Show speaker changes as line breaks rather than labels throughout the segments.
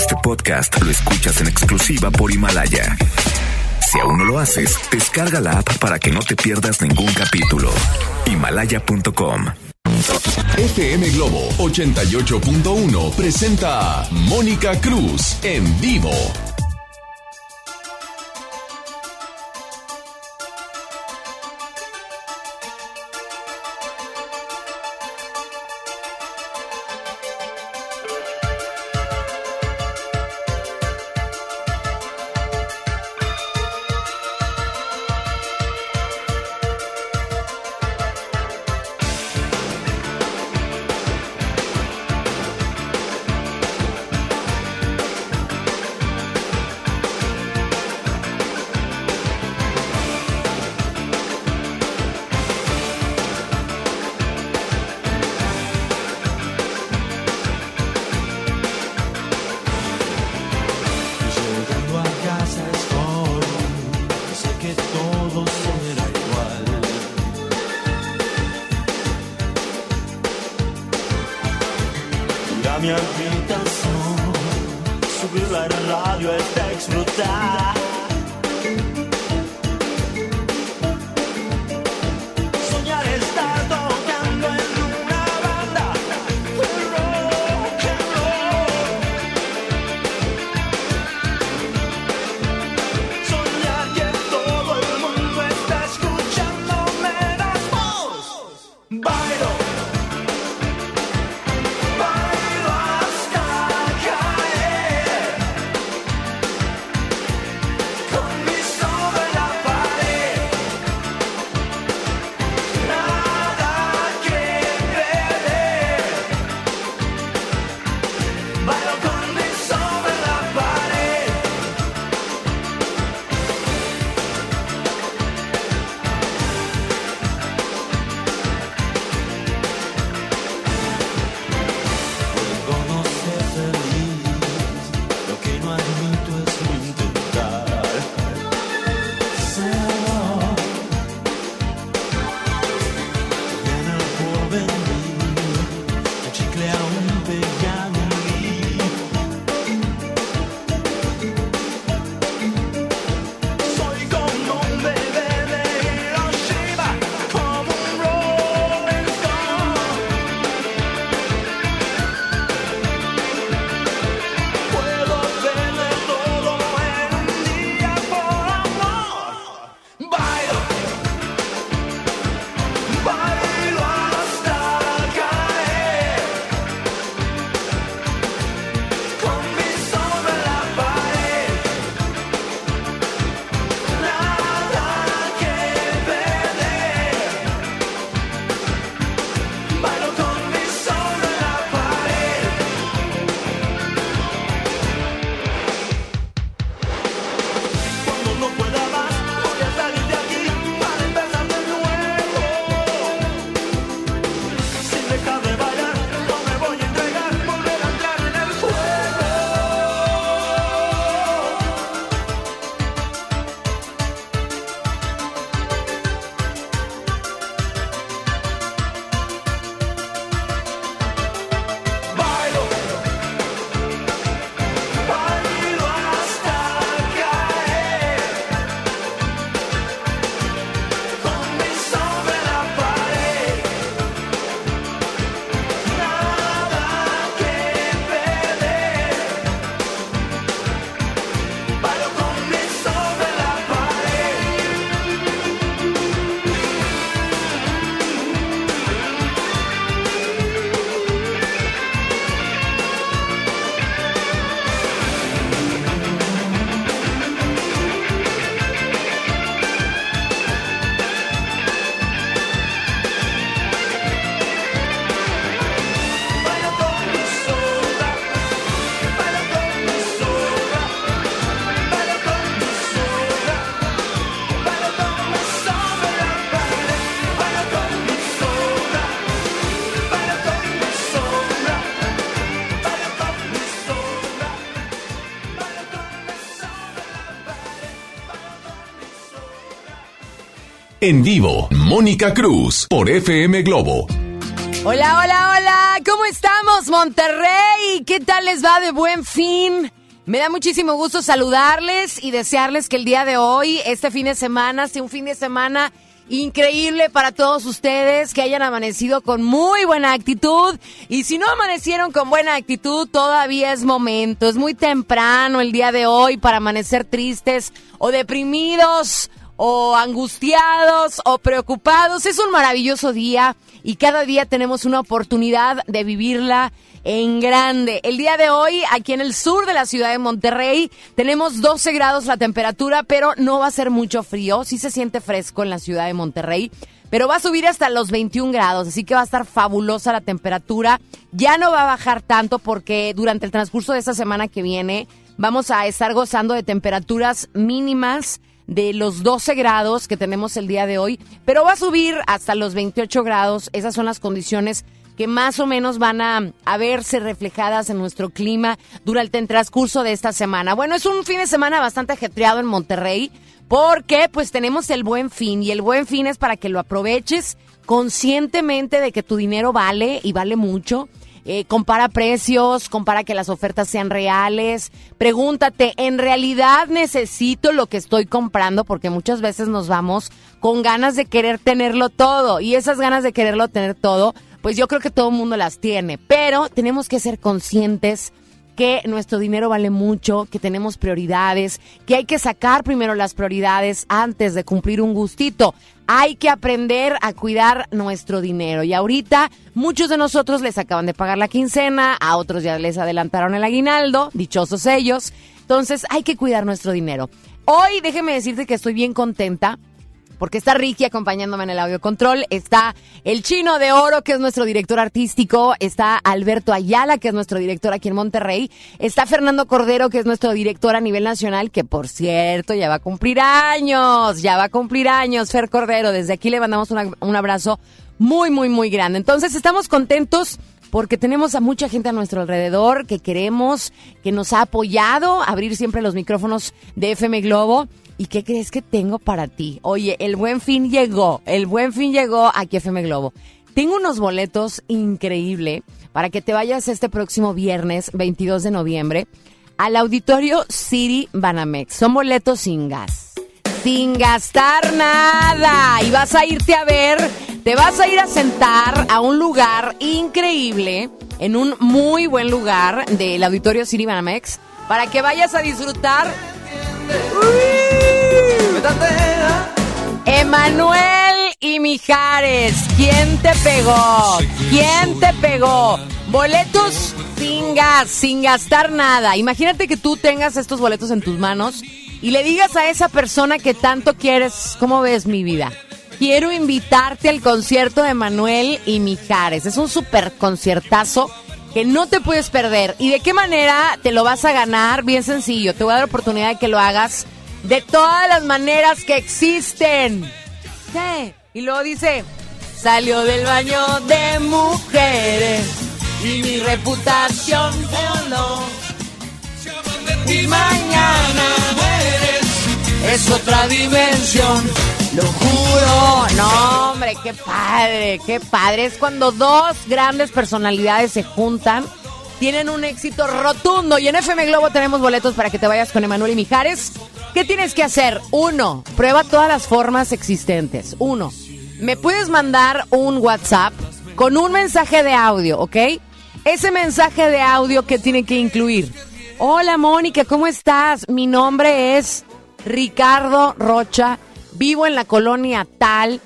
Este podcast lo escuchas en exclusiva por Himalaya. Si aún no lo haces, descarga la app para que no te pierdas ningún capítulo. Himalaya.com
FM Globo 88.1 presenta a Mónica Cruz en vivo
en
vivo, Mónica Cruz por FM Globo.
Hola, hola, hola, ¿cómo estamos Monterrey? ¿Qué tal les va de buen fin? Me da muchísimo gusto saludarles y desearles que el día de hoy, este fin de semana, sea un fin de semana increíble para todos ustedes que hayan amanecido con muy buena actitud. Y si no amanecieron con buena actitud, todavía es momento. Es muy temprano el día de hoy para amanecer tristes o deprimidos o angustiados o preocupados. Es un maravilloso día y cada día tenemos una oportunidad de vivirla en grande. El día de hoy, aquí en el sur de la ciudad de Monterrey, tenemos 12 grados la temperatura, pero no va a ser mucho frío. Sí se siente fresco en la ciudad de Monterrey. Pero va a subir hasta los 21 grados, así que va a estar fabulosa la temperatura. Ya no va a bajar tanto porque durante el transcurso de esta semana que viene vamos a estar gozando de temperaturas mínimas de los 12 grados que tenemos el día de hoy, pero va a subir hasta los 28 grados. Esas son las condiciones que más o menos van a, a, verse reflejadas en nuestro clima durante el transcurso de esta semana. Bueno, es un fin de semana bastante ajetreado en Monterrey porque pues tenemos el buen fin y el buen fin es para que lo aproveches conscientemente de que tu dinero vale y vale mucho. Eh, compara precios, compara que las ofertas sean reales, pregúntate, ¿en realidad necesito lo que estoy comprando? Porque muchas veces nos vamos con ganas de querer tenerlo todo. Y esas ganas de quererlo tener todo pues yo creo que todo el mundo las tiene, pero tenemos que ser conscientes que nuestro dinero vale mucho, que tenemos prioridades, que hay que sacar primero las prioridades antes de cumplir un gustito. Hay que aprender a cuidar nuestro dinero. Y ahorita muchos de nosotros les acaban de pagar la quincena, a otros ya les adelantaron el aguinaldo, dichosos ellos. Entonces hay que cuidar nuestro dinero. Hoy déjeme decirte que estoy bien contenta porque está Ricky acompañándome en el audio control, está el Chino de Oro, que es nuestro director artístico, está Alberto Ayala, que es nuestro director aquí en Monterrey, está Fernando Cordero, que es nuestro director a nivel nacional, que por cierto ya va a cumplir años, ya va a cumplir años, Fer Cordero, desde aquí le mandamos un abrazo muy, muy, muy grande. Entonces estamos contentos porque tenemos a mucha gente a nuestro alrededor que queremos, que nos ha apoyado a abrir siempre los micrófonos de FM Globo ¿Y qué crees que tengo para ti? Oye, el buen fin llegó, el buen fin llegó aquí a FM Globo. Tengo unos boletos increíble para que te vayas este próximo viernes 22 de noviembre al auditorio City Banamex. Son boletos sin gas, sin gastar nada. Y vas a irte a ver, te vas a ir a sentar a un lugar increíble, en un muy buen lugar del auditorio City Banamex, para que vayas a disfrutar. Emanuel y Mijares, ¿quién te pegó? ¿Quién te pegó? Boletos sin gas, sin gastar nada. Imagínate que tú tengas estos boletos en tus manos y le digas a esa persona que tanto quieres, ¿cómo ves mi vida? Quiero invitarte al concierto de Manuel y Mijares. Es un super conciertazo que no te puedes perder. ¿Y de qué manera te lo vas a ganar? Bien sencillo. Te voy a dar oportunidad de que lo hagas de todas las maneras que existen. Sí. Y luego dice, salió del baño de mujeres y mi reputación voló. Y mañana mueres, es otra dimensión. Lo juro, no hombre, qué padre, qué padre. Es cuando dos grandes personalidades se juntan, tienen un éxito rotundo. Y en FM Globo tenemos boletos para que te vayas con Emanuel y Mijares. ¿Qué tienes que hacer? Uno, prueba todas las formas existentes. Uno, me puedes mandar un WhatsApp con un mensaje de audio, ¿ok? Ese mensaje de audio que tiene que incluir. Hola Mónica, ¿cómo estás? Mi nombre es Ricardo Rocha, vivo en la colonia tal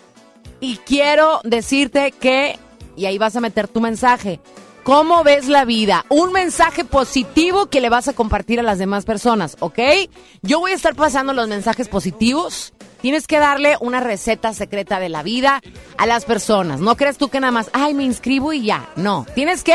y quiero decirte que, y ahí vas a meter tu mensaje, ¿Cómo ves la vida? Un mensaje positivo que le vas a compartir a las demás personas, ¿ok? Yo voy a estar pasando los mensajes positivos. Tienes que darle una receta secreta de la vida a las personas. No crees tú que nada más, ay, me inscribo y ya. No, tienes que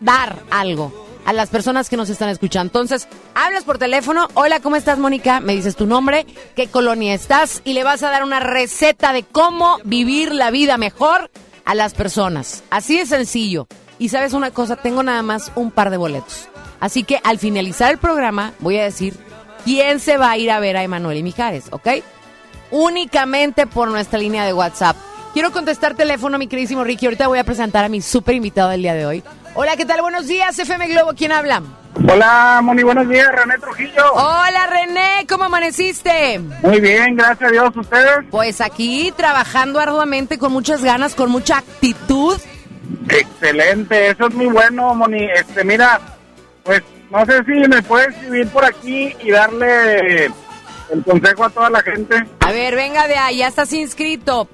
dar algo a las personas que nos están escuchando. Entonces, hablas por teléfono, hola, ¿cómo estás, Mónica? Me dices tu nombre, qué colonia estás y le vas a dar una receta de cómo vivir la vida mejor a las personas. Así de sencillo. Y sabes una cosa, tengo nada más un par de boletos. Así que al finalizar el programa voy a decir quién se va a ir a ver a Emanuel y Mijares, ¿ok? Únicamente por nuestra línea de WhatsApp. Quiero contestar teléfono, mi queridísimo Ricky. Ahorita voy a presentar a mi súper invitado del día de hoy. Hola, ¿qué tal? Buenos días, FM Globo. ¿Quién habla?
Hola, Moni, buenos días, René Trujillo.
Hola, René. ¿Cómo amaneciste?
Muy bien, gracias a Dios, ¿ustedes?
Pues aquí trabajando arduamente, con muchas ganas, con mucha actitud.
Excelente, eso es muy bueno, Moni. Este, mira, pues no sé si me puedes escribir por aquí y darle el consejo a toda la gente.
A ver, venga de ahí, ya estás inscrito.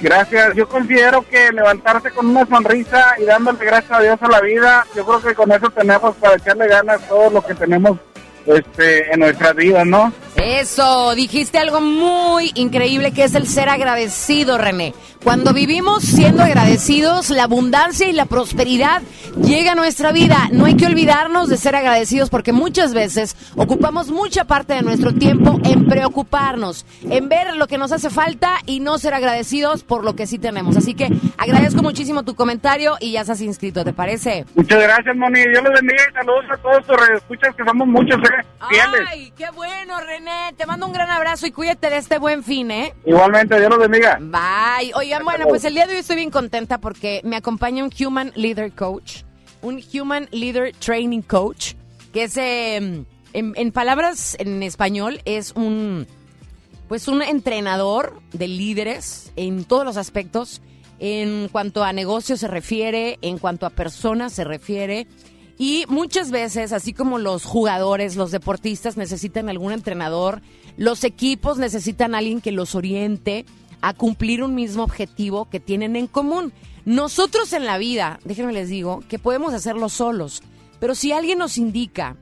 Gracias, yo considero que levantarse con una sonrisa y dándole gracias a Dios a la vida, yo creo que con eso tenemos para echarle ganas todo lo que tenemos este, en nuestras vidas, ¿no?
Eso, dijiste algo muy increíble que es el ser agradecido, René. Cuando vivimos siendo agradecidos, la abundancia y la prosperidad llega a nuestra vida. No hay que olvidarnos de ser agradecidos porque muchas veces ocupamos mucha parte de nuestro tiempo en preocuparnos, en ver lo que nos hace falta y no ser agradecidos por lo que sí tenemos. Así que agradezco muchísimo tu comentario y ya estás inscrito, ¿te parece?
Muchas gracias, Moni. Dios los bendiga y saludos a todos tus escuchas que somos muchos, ¿eh? Fieles.
Ay, qué bueno, René. Te mando un gran abrazo y cuídate de este buen fin, ¿eh?
Igualmente, Dios los bendiga.
Bye. Oigan, bueno, pues el día de hoy estoy bien contenta porque me acompaña un Human Leader Coach, un Human Leader Training Coach, que es, eh, en, en palabras en español, es un, pues un entrenador de líderes en todos los aspectos, en cuanto a negocios se refiere, en cuanto a personas se refiere. Y muchas veces, así como los jugadores, los deportistas necesitan algún entrenador, los equipos necesitan alguien que los oriente a cumplir un mismo objetivo que tienen en común. Nosotros en la vida, déjenme les digo, que podemos hacerlo solos, pero si alguien nos indica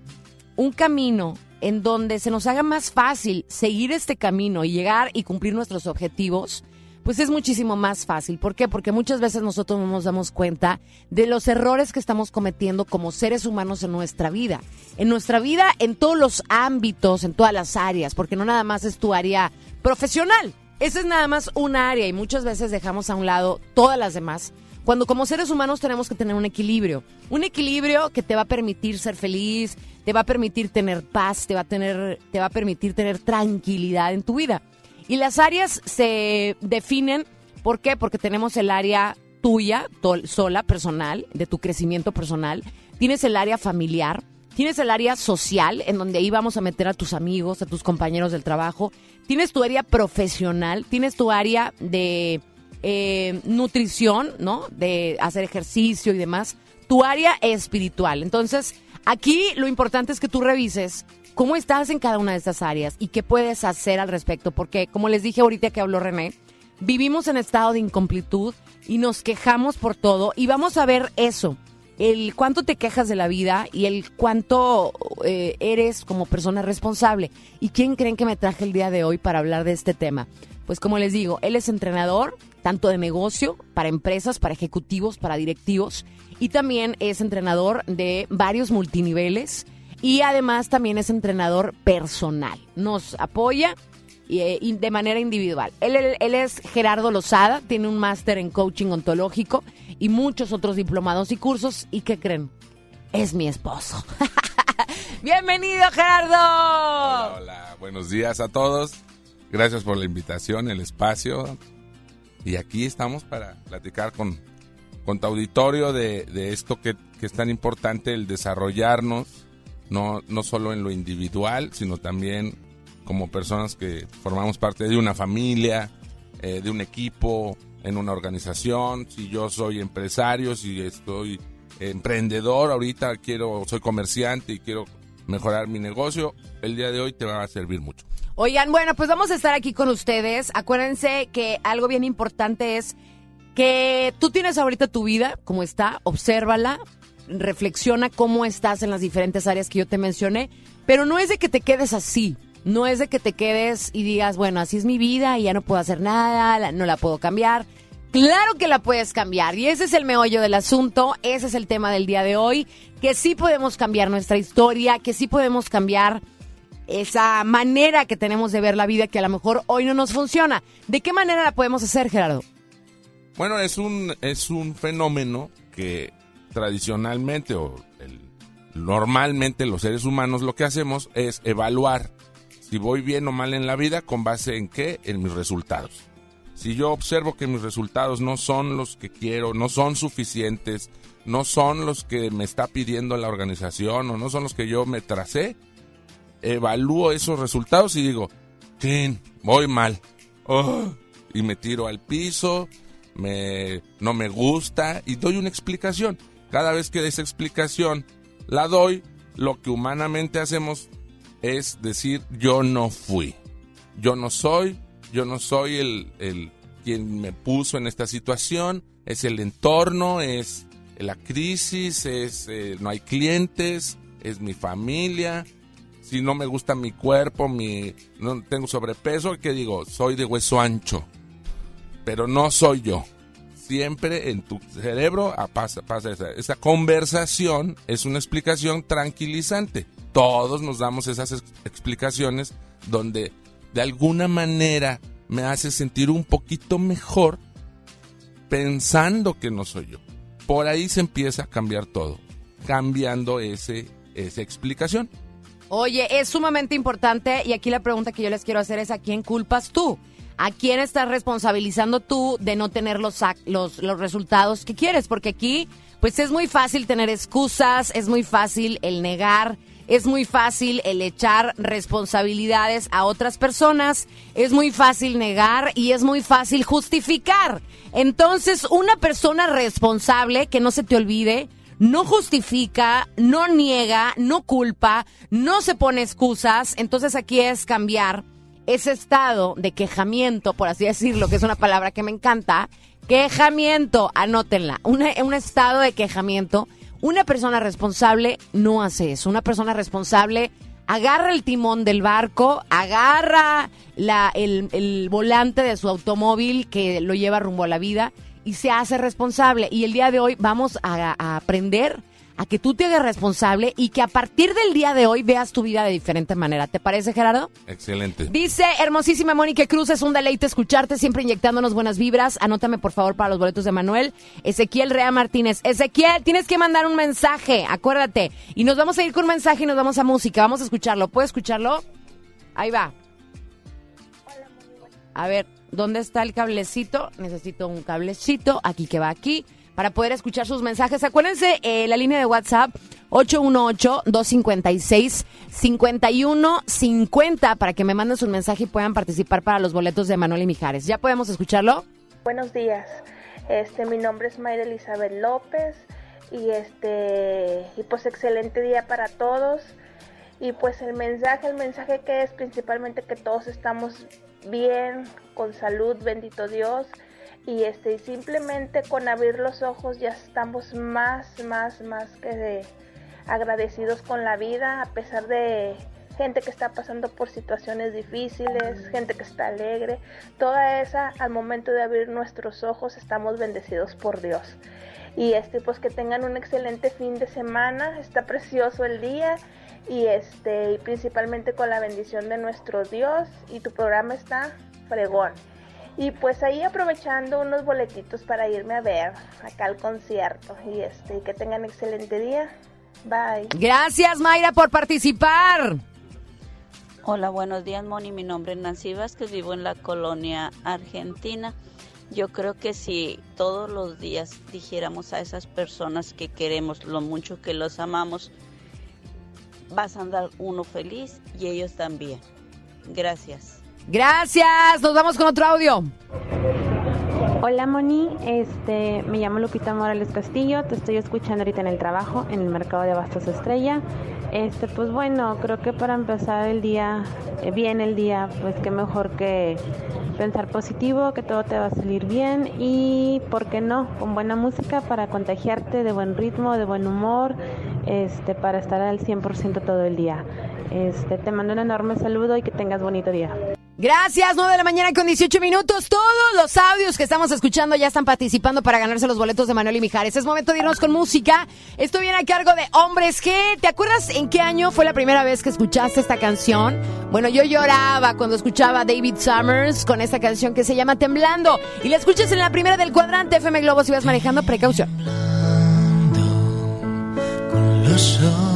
un camino en donde se nos haga más fácil seguir este camino y llegar y cumplir nuestros objetivos, pues es muchísimo más fácil. ¿Por qué? Porque muchas veces nosotros no nos damos cuenta de los errores que estamos cometiendo como seres humanos en nuestra vida. En nuestra vida, en todos los ámbitos, en todas las áreas, porque no nada más es tu área profesional. Esa es nada más un área y muchas veces dejamos a un lado todas las demás. Cuando como seres humanos tenemos que tener un equilibrio. Un equilibrio que te va a permitir ser feliz, te va a permitir tener paz, te va a, tener, te va a permitir tener tranquilidad en tu vida. Y las áreas se definen, ¿por qué? Porque tenemos el área tuya, tol- sola, personal, de tu crecimiento personal. Tienes el área familiar, tienes el área social, en donde ahí vamos a meter a tus amigos, a tus compañeros del trabajo. Tienes tu área profesional, tienes tu área de eh, nutrición, ¿no? De hacer ejercicio y demás. Tu área espiritual. Entonces, aquí lo importante es que tú revises cómo estás en cada una de estas áreas y qué puedes hacer al respecto. Porque, como les dije ahorita que habló René, vivimos en estado de incompletud y nos quejamos por todo y vamos a ver eso. El cuánto te quejas de la vida y el cuánto eh, eres como persona responsable. ¿Y quién creen que me traje el día de hoy para hablar de este tema? Pues como les digo, él es entrenador, tanto de negocio, para empresas, para ejecutivos, para directivos, y también es entrenador de varios multiniveles y además también es entrenador personal. Nos apoya eh, de manera individual. Él, él- él es Gerardo Lozada, tiene un máster en coaching ontológico y muchos otros diplomados y cursos. ¿Y qué creen? Es mi esposo. Bienvenido, Gerardo.
Hola, hola, buenos días a todos. Gracias por la invitación, el espacio. Y aquí estamos para platicar con, con tu auditorio de, esto que es tan importante, el desarrollarnos, no, no solo en lo individual, sino también como personas que formamos parte de una familia, eh, de un equipo, en una organización. Si yo soy empresario, si estoy emprendedor, ahorita quiero, soy comerciante y quiero mejorar mi negocio, el día de hoy te va a servir mucho.
Oigan, bueno, pues vamos a estar aquí con ustedes. Acuérdense que algo bien importante es que tú tienes ahorita tu vida, como está, obsérvala, reflexiona cómo estás en las diferentes áreas que yo te mencioné, pero no es de que te quedes así. No es de que te quedes y digas, bueno, así es mi vida y ya no puedo hacer nada, no la puedo cambiar. Claro que la puedes cambiar y ese es el meollo del asunto, ese es el tema del día de hoy, que sí podemos cambiar nuestra historia, que sí podemos cambiar esa manera que tenemos de ver la vida que a lo mejor hoy no nos funciona. ¿De qué manera la podemos hacer, Gerardo?
Bueno, es un, es un fenómeno que tradicionalmente o normalmente los seres humanos lo que hacemos es evaluar si voy bien o mal en la vida con base en qué, en mis resultados.
Si yo observo que mis resultados no son los que quiero, no son suficientes, no son los que me está pidiendo la organización o no son los que yo me tracé, evalúo esos resultados y digo, "Chin, voy mal. Oh", y me tiro al piso, me, no me gusta y doy una explicación. Cada vez que esa explicación la doy, lo que humanamente hacemos es decir, yo no fui, yo no soy, yo no soy el, el quien me puso en esta situación, es el entorno, es la crisis, es eh, no hay clientes, es mi familia. Si no me gusta mi cuerpo, mi no tengo sobrepeso, ¿qué digo? Soy de hueso ancho. Pero no soy yo. Siempre en tu cerebro ah, pasa, pasa esa, conversación, es una explicación tranquilizante. Todos nos damos esas ex- explicaciones donde de alguna manera me hace sentir un poquito mejor pensando que no soy yo. Por ahí se empieza a cambiar todo, cambiando ese, esa explicación.
Oye, es sumamente importante y aquí la pregunta que yo les quiero hacer es ¿a quién culpas tú? ¿A quién estás responsabilizando tú de no tener los, los, los resultados que quieres? Porque aquí, pues es muy fácil tener excusas, es muy fácil el negar, es muy fácil el echar responsabilidades a otras personas, es muy fácil negar y es muy fácil justificar. Entonces, una persona responsable, que no se te olvide, no justifica, no niega, no culpa, no se pone excusas. Entonces aquí es cambiar ese estado de quejamiento, por así decirlo, que es una palabra que me encanta. Quejamiento, anótenla. Un estado de quejamiento. Una persona responsable no hace eso. Una persona responsable agarra el timón del barco, agarra el, volante de su automóvil que lo lleva rumbo a la vida y se hace responsable. Y el día de hoy vamos a aprender a que tú te hagas responsable y que a partir del día de hoy veas tu vida de diferente manera. ¿Te parece, Gerardo?
Excelente.
Dice hermosísima Mónica Cruz, es un deleite escucharte, siempre inyectándonos buenas vibras. Anótame por favor para los boletos de Manuel. Ezequiel Rea Martínez. Ezequiel, tienes que mandar un mensaje, acuérdate. Y nos vamos a ir con un mensaje y nos vamos a música. Vamos a escucharlo. ¿Puedes escucharlo? Ahí va. A ver, ¿dónde está el cablecito? Necesito un cablecito, aquí que va aquí, para poder escuchar sus mensajes. Acuérdense, eh, la línea de WhatsApp 818-256-5150 para que me manden su mensaje y puedan participar para los boletos de Manuel y Mijares. ¿Ya podemos escucharlo?
Buenos días. Este, mi nombre es Mayra Elizabeth López y este y pues excelente día para todos. Y pues el mensaje, el mensaje que es principalmente que todos estamos bien, con salud, bendito Dios. Y este simplemente con abrir los ojos ya estamos más, más, más que de- agradecidos con la vida a pesar de gente que está pasando por situaciones difíciles, gente que está alegre, toda esa al momento de abrir nuestros ojos estamos bendecidos por Dios. Y este pues que tengan un excelente fin de semana, está precioso el día y este y principalmente con la bendición de nuestro Dios y tu programa está fregón. Y pues ahí aprovechando unos boletitos para irme a ver acá al concierto y este que tengan excelente día. Bye.
Gracias, Mayra, por participar.
Hola, buenos días, Moni. Mi nombre es Nancy Vázquez, vivo en la colonia argentina. Yo creo que si todos los días dijéramos a esas personas que queremos, lo mucho que los amamos, vas a andar uno feliz y ellos también. Gracias.
Gracias. Nos vamos con otro audio.
Hola Moni, este, me llamo Lupita Morales Castillo, te estoy escuchando ahorita en el trabajo, en el mercado de Bastos Estrella. Este, pues bueno, creo que para empezar el día, eh, bien el día, pues qué mejor que pensar positivo, que todo te va a salir bien y, ¿por qué no? Con buena música para contagiarte de buen ritmo, de buen humor, este, para estar al 100% todo el día. Este, te mando un enorme saludo y que tengas bonito día.
Gracias, 9 de la mañana con 18 minutos. Todos los audios que estamos escuchando ya están participando para ganarse los boletos de Manuel y Mijares. Es momento de irnos con música. Esto viene a cargo de Hombres G. ¿Te acuerdas en qué año fue la primera vez que escuchaste esta canción? Bueno, yo lloraba cuando escuchaba David Summers con esta canción que se llama Temblando. Y la escuchas en la primera del cuadrante FM Globo si vas manejando. Precaución.
con los ojos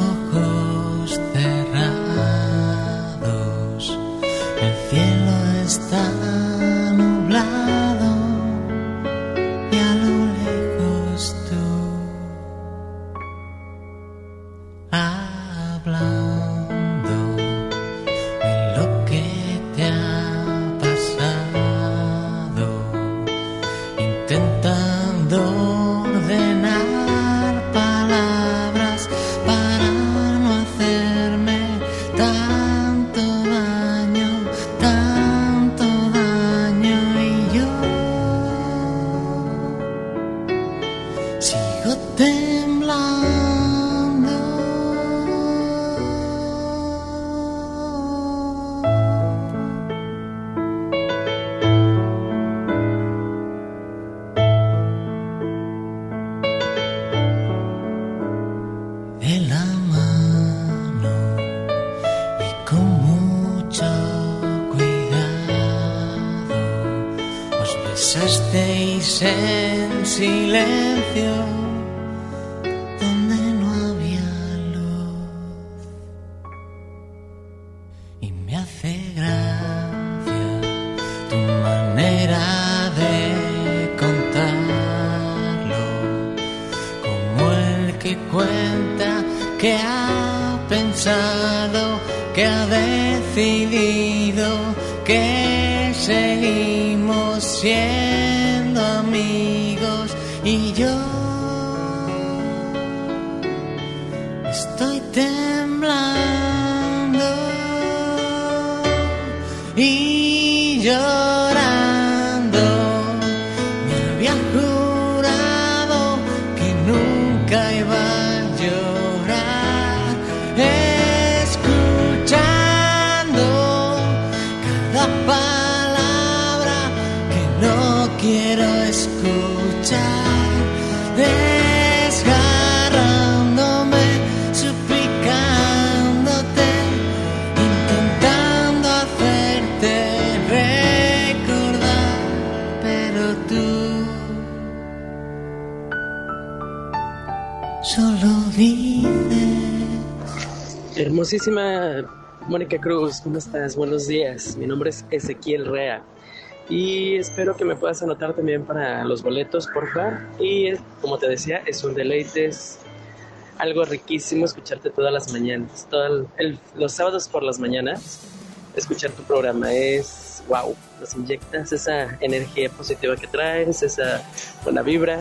a
Hermosísima Mónica Cruz, ¿cómo estás? Buenos días. Mi nombre es Ezequiel Rea y espero que me puedas anotar también para los boletos, por favor. Y como te decía, es un deleite, es algo riquísimo escucharte todas las mañanas, todo el- los sábados por las mañanas, escuchar tu programa es wow, nos inyectas esa energía positiva que traes, esa buena vibra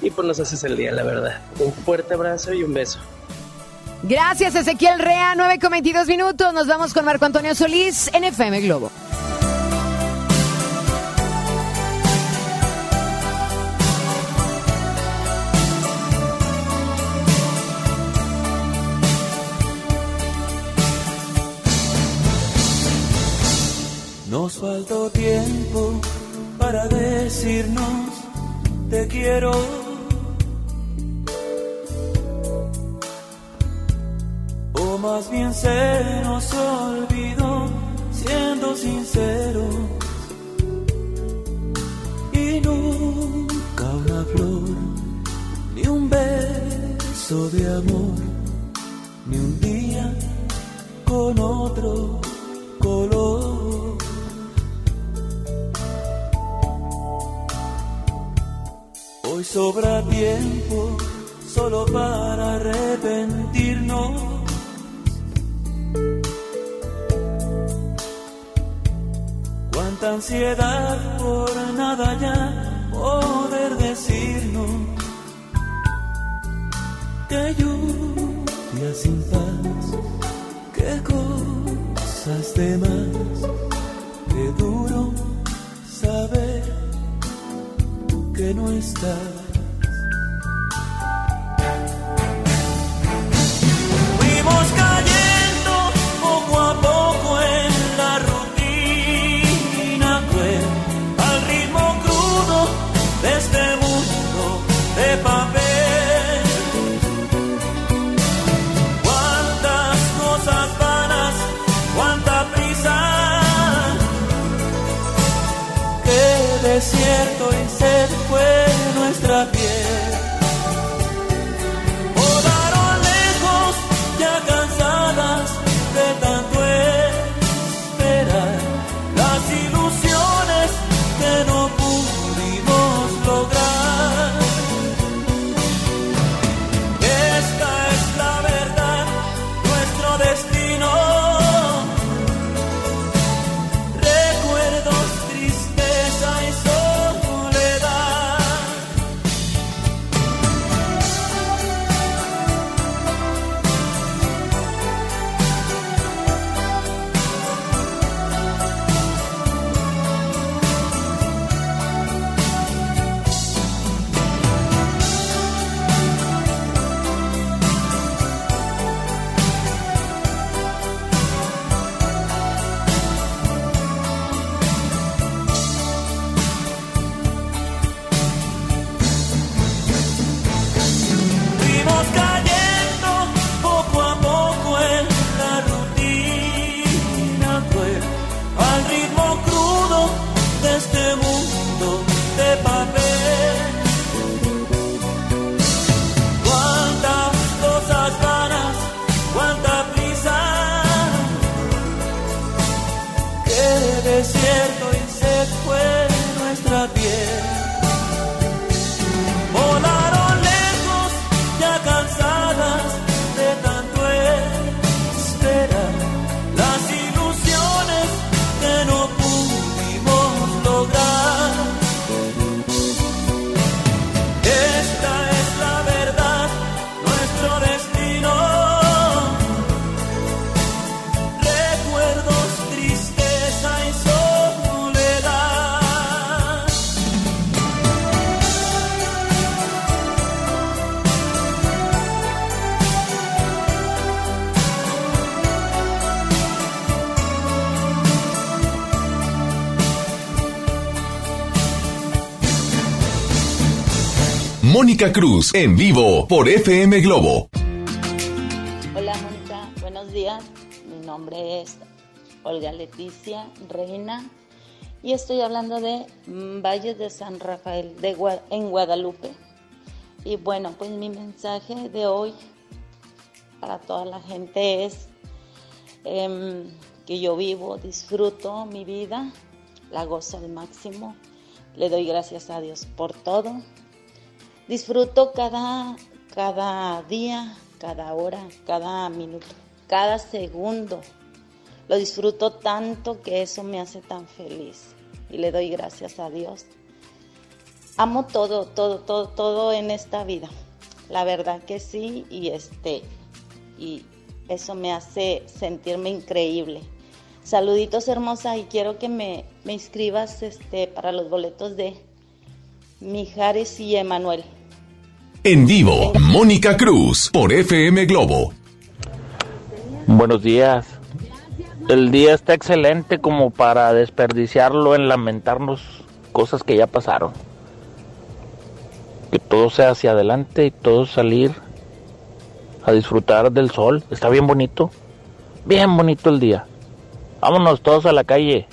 y pues nos haces el día, la verdad. Un fuerte abrazo y un beso.
Gracias, Ezequiel Rea. 9 con 22 minutos. Nos vamos con Marco Antonio Solís en FM Globo.
Nos faltó tiempo para decirnos te quiero. Más bien se nos olvidó siendo sinceros. Y nunca una flor, ni un beso de amor, ni un día con otro color. Hoy sobra tiempo solo para arrepentirnos. Cuánta ansiedad por nada ya poder decirnos que lluvia sin paz, qué cosas de más, qué duro saber que no estás.
Mónica Cruz en vivo por FM Globo.
Hola Mónica, buenos días. Mi nombre es Olga Leticia Reina y estoy hablando de Valle de San Rafael de en Guadalupe. Y bueno, pues mi mensaje de hoy para toda la gente es em, que yo vivo, disfruto mi vida, la gozo al máximo, le doy gracias a Dios por todo. Disfruto cada, cada día, cada hora, cada minuto, cada segundo. Lo disfruto tanto que eso me hace tan feliz y le doy gracias a Dios. Amo todo, todo, todo, todo en esta vida. La verdad que sí y este y eso me hace sentirme increíble. Saluditos hermosa y quiero que me, me inscribas este para los boletos de Mijares y Emanuel.
En vivo, Mónica Cruz por FM Globo.
Buenos días. El día está excelente como para desperdiciarlo en lamentarnos cosas que ya pasaron. Que todo sea hacia adelante y todo salir a disfrutar del sol. Está bien bonito. Bien bonito el día. Vámonos todos a la calle.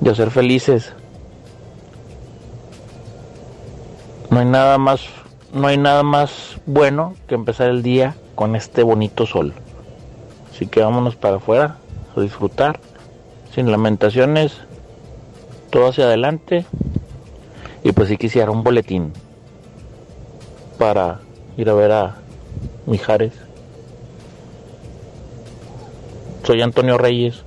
Y a ser felices. No hay nada más, no hay nada más bueno que empezar el día con este bonito sol. Así que vámonos para afuera a disfrutar, sin lamentaciones, todo hacia adelante. Y pues sí quisiera un boletín para ir a ver a Mijares. Soy Antonio Reyes.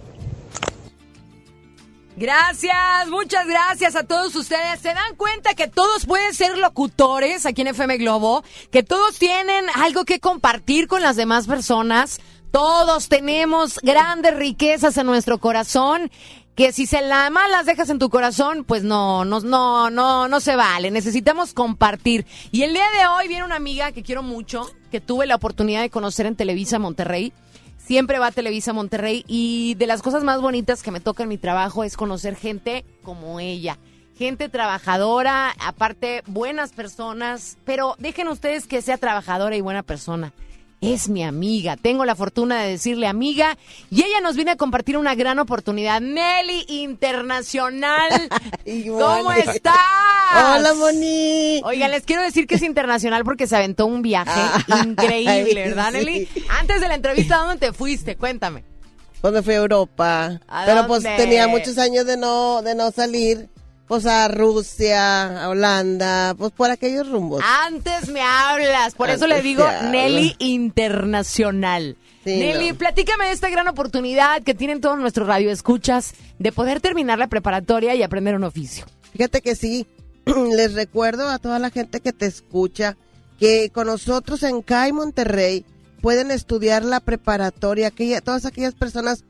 Gracias, muchas gracias a todos ustedes. ¿Se dan cuenta que todos pueden ser locutores aquí en FM Globo? Que todos tienen algo que compartir con las demás personas. Todos tenemos grandes riquezas en nuestro corazón. Que si se la más las dejas en tu corazón, pues no, no, no, no, no se vale. Necesitamos compartir. Y el día de hoy viene una amiga que quiero mucho, que tuve la oportunidad de conocer en Televisa Monterrey siempre va Televisa Monterrey y de las cosas más bonitas que me toca en mi trabajo es conocer gente como ella. Gente trabajadora, aparte buenas personas, pero dejen ustedes que sea trabajadora y buena persona. Es mi amiga, tengo la fortuna de decirle amiga y ella nos viene a compartir una gran oportunidad. Nelly Internacional, ¿cómo estás?
Hola, Moni.
Oigan, les quiero decir que es internacional porque se aventó un viaje
Ay,
increíble, ¿verdad,
sí.
Nelly? Antes de la entrevista, ¿a dónde te fuiste? Cuéntame.
Me fui a Europa.
¿A
Pero pues
dónde?
tenía muchos años de no, de no salir. Pues a Rusia, a Holanda, pues por aquellos rumbos.
Antes me hablas, por eso le digo. Nelly Internacional.
Sí,
Nelly,
no.
platícame de esta gran oportunidad que tienen todos nuestros radioescuchas de poder terminar la preparatoria y aprender un oficio.
Fíjate que sí, les recuerdo a toda la gente que te escucha que con nosotros en CAI Monterrey pueden estudiar la preparatoria, aquella, todas aquellas personas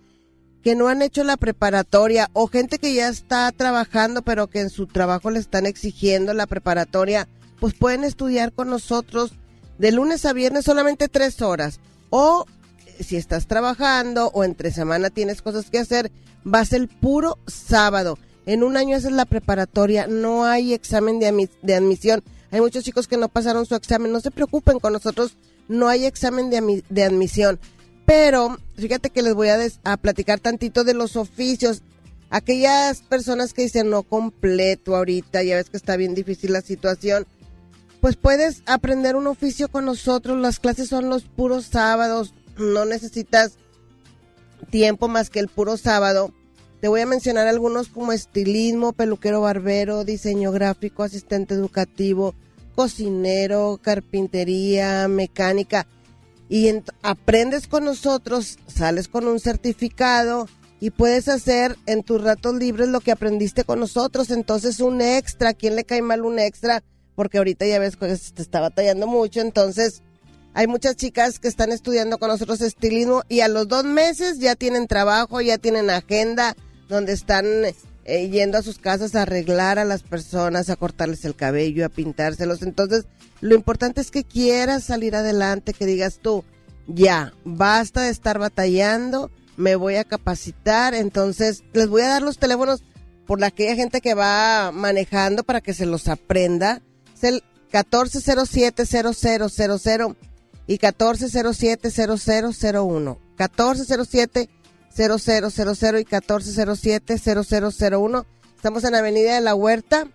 que no han hecho la preparatoria o gente que ya está trabajando pero que en su trabajo le están exigiendo la preparatoria, pues pueden estudiar con nosotros de lunes a viernes solamente tres horas. O eh, si estás trabajando o entre semana tienes cosas que hacer, vas el puro sábado. En un año haces la preparatoria, no hay examen de, admisión. Hay muchos chicos que no pasaron su examen, no se preocupen, con nosotros no hay examen de admisión. Pero fíjate que les voy a, platicar tantito de los oficios. Aquellas personas que dicen no completo ahorita, ya ves que está bien difícil la situación, pues puedes aprender un oficio con nosotros. Las clases son los puros sábados, no necesitas tiempo más que el puro sábado. Te voy a mencionar algunos como estilismo, peluquero barbero, diseño gráfico, asistente educativo, cocinero, carpintería, mecánica. Y aprendes con nosotros, sales con un certificado y puedes hacer en tus ratos libres lo que aprendiste con nosotros. Entonces un extra, ¿a quién le cae mal un extra? Porque ahorita ya ves que te está batallando mucho, entonces hay muchas chicas que están estudiando con nosotros estilismo y a los dos meses ya tienen trabajo, ya tienen agenda donde están eh, yendo a sus casas a arreglar a las personas, a cortarles el cabello, a pintárselos. Entonces, lo importante es que quieras salir adelante, que digas tú, ya, basta de estar batallando, me voy a capacitar. Entonces, les voy a dar los teléfonos por la aquella gente que va manejando para que se los aprenda. Es el 1407-0000 y 1407-0001. 1407-0000 y 1407-0001. Estamos en Avenida de la Huerta,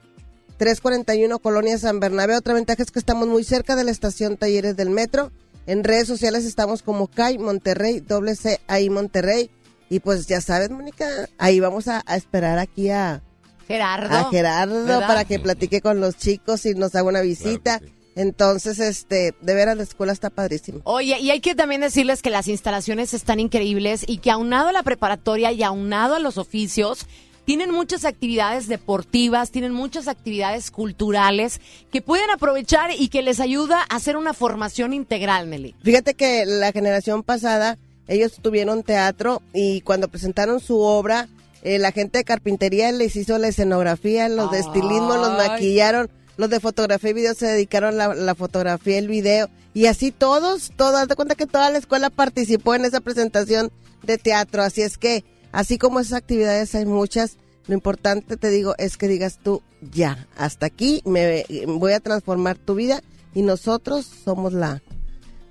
341 Colonia San Bernabé. Otra ventaja es que estamos muy cerca de la estación Talleres del Metro. En redes sociales estamos como CAI Monterrey, doble C ahí Monterrey. Y pues ya sabes, Mónica, ahí vamos a, a esperar aquí a
Gerardo.
a Gerardo
¿verdad?
para que platique con los chicos y nos haga una visita. Entonces, este, de veras la escuela está padrísima.
Oye, y hay que también decirles que las instalaciones están increíbles y que aunado a la preparatoria y aunado a los oficios, tienen muchas actividades deportivas, tienen muchas actividades culturales que pueden aprovechar y que les ayuda a hacer una formación integral, Nelly.
Fíjate que la generación pasada, ellos tuvieron teatro y cuando presentaron su obra, eh, la gente de carpintería les hizo la escenografía, los de estilismo los
Ay.
maquillaron, los de fotografía y video se dedicaron a la, fotografía y el video. Y así todos, haz de cuenta que toda la escuela participó en esa presentación de teatro. Así es que, así como esas actividades hay muchas, lo importante, te digo, es que digas tú, ya, hasta aquí me voy a transformar tu vida y nosotros somos la,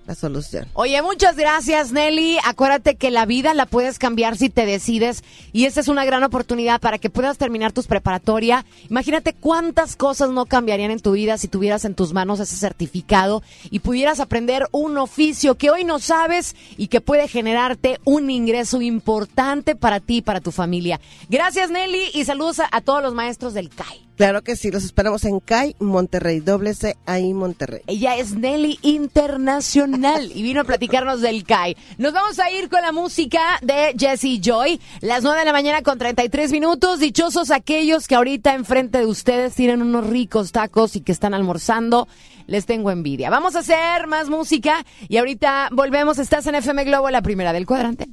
la solución.
Oye, muchas gracias, Nelly. Acuérdate que la vida la puedes cambiar si te decides y esta es una gran oportunidad para que puedas terminar tus preparatoria. Imagínate cuántas cosas no cambiarían en tu vida si tuvieras en tus manos ese certificado y pudieras aprender un oficio que hoy no sabes y que puede generarte un ingreso importante para ti y para tu familia. Gracias, Nelly, y saludos a, a todos los maestros del CAI.
Claro que sí, los esperamos en CAI, Monterrey, doble C, ahí Monterrey.
Ella es Nelly Internacional y vino a platicarnos del CAI. Nos vamos a ir con la música de Jesse Joy. Las 9 de la mañana con 33 minutos. Dichosos aquellos que ahorita enfrente de ustedes tienen unos ricos tacos y que están almorzando. Les tengo envidia. Vamos a hacer más música y ahorita volvemos. Estás en FM Globo, la primera del cuadrante.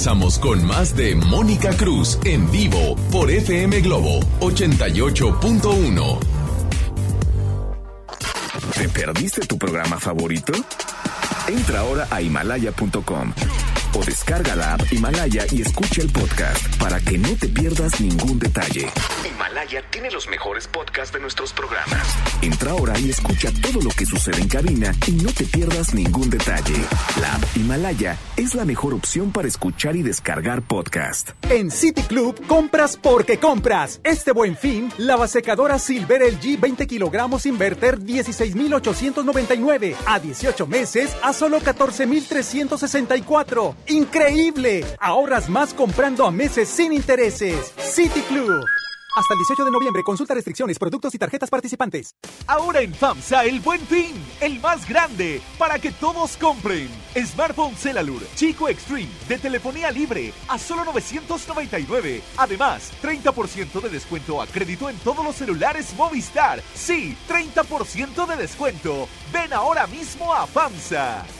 Regresamos con más de Mónica Cruz en vivo por FM Globo 88.1.
¿Te perdiste tu programa favorito? Entra ahora a himalaya.com o descarga la app Himalaya y escucha el podcast para que no te pierdas ningún detalle. Himalaya tiene los mejores podcasts de nuestros programas. Entra ahora y escucha todo lo que sucede en cabina y no te pierdas ningún detalle. La app Himalaya es la mejor opción para escuchar y descargar podcast.
En City Club compras porque compras. Este buen fin, la secadora Silver LG 20 kilogramos inverter 16,899 a 18 meses a solo 14,364. ¡Increíble! Ahorras más comprando a meses sin intereses. City Club. Hasta el 18 de noviembre, consulta restricciones, productos y tarjetas participantes.
Ahora en FAMSA el buen fin, el más grande, para que todos compren. Smartphone Celalur Chico Extreme de telefonía libre a solo 999. Además, 30% de descuento a crédito en todos los celulares Movistar. Sí, 30% de descuento. Ven ahora mismo a FAMSA.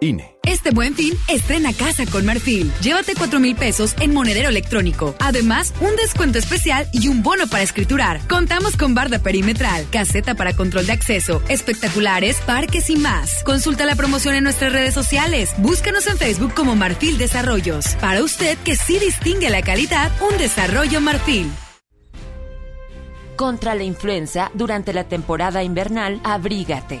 INE.
Este buen fin, estrena casa con Marfil. Llévate 4 mil pesos en monedero electrónico. Además, un descuento especial y un bono para escriturar. Contamos con barda perimetral, caseta para control de acceso, espectaculares, parques y más. Consulta la promoción en nuestras redes sociales. Búscanos en Facebook como Marfil Desarrollos. Para usted que sí distingue la calidad, un desarrollo Marfil.
Contra la influenza, durante la temporada invernal, abrígate.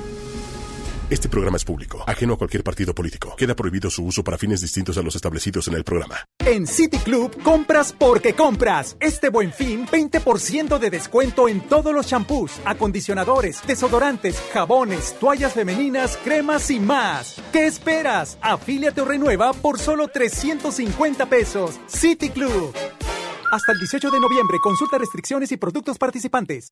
Este programa es público, ajeno a cualquier partido político. Queda prohibido su uso para fines distintos a los establecidos en el programa.
En City Club compras porque compras. Este buen fin, 20% de descuento en todos los champús, acondicionadores, desodorantes, jabones, toallas femeninas, cremas y más. ¿Qué esperas? Afíliate o renueva por solo 350 pesos. City Club. Hasta el 18 de noviembre, consulta restricciones y productos participantes.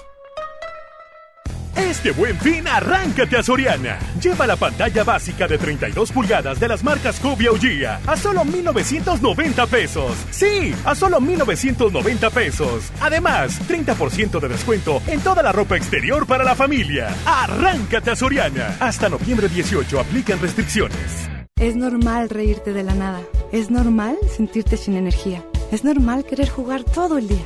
Este buen fin, arráncate a Soriana. Lleva la pantalla básica de 32 pulgadas de las marcas Cobia o a solo 1,990 pesos. Sí, a solo 1,990 pesos. Además, 30% de descuento en toda la ropa exterior para la familia. Arráncate a Soriana. Hasta noviembre 18 aplican restricciones.
Es normal reírte de la nada. Es normal sentirte sin energía. Es normal querer jugar todo el día.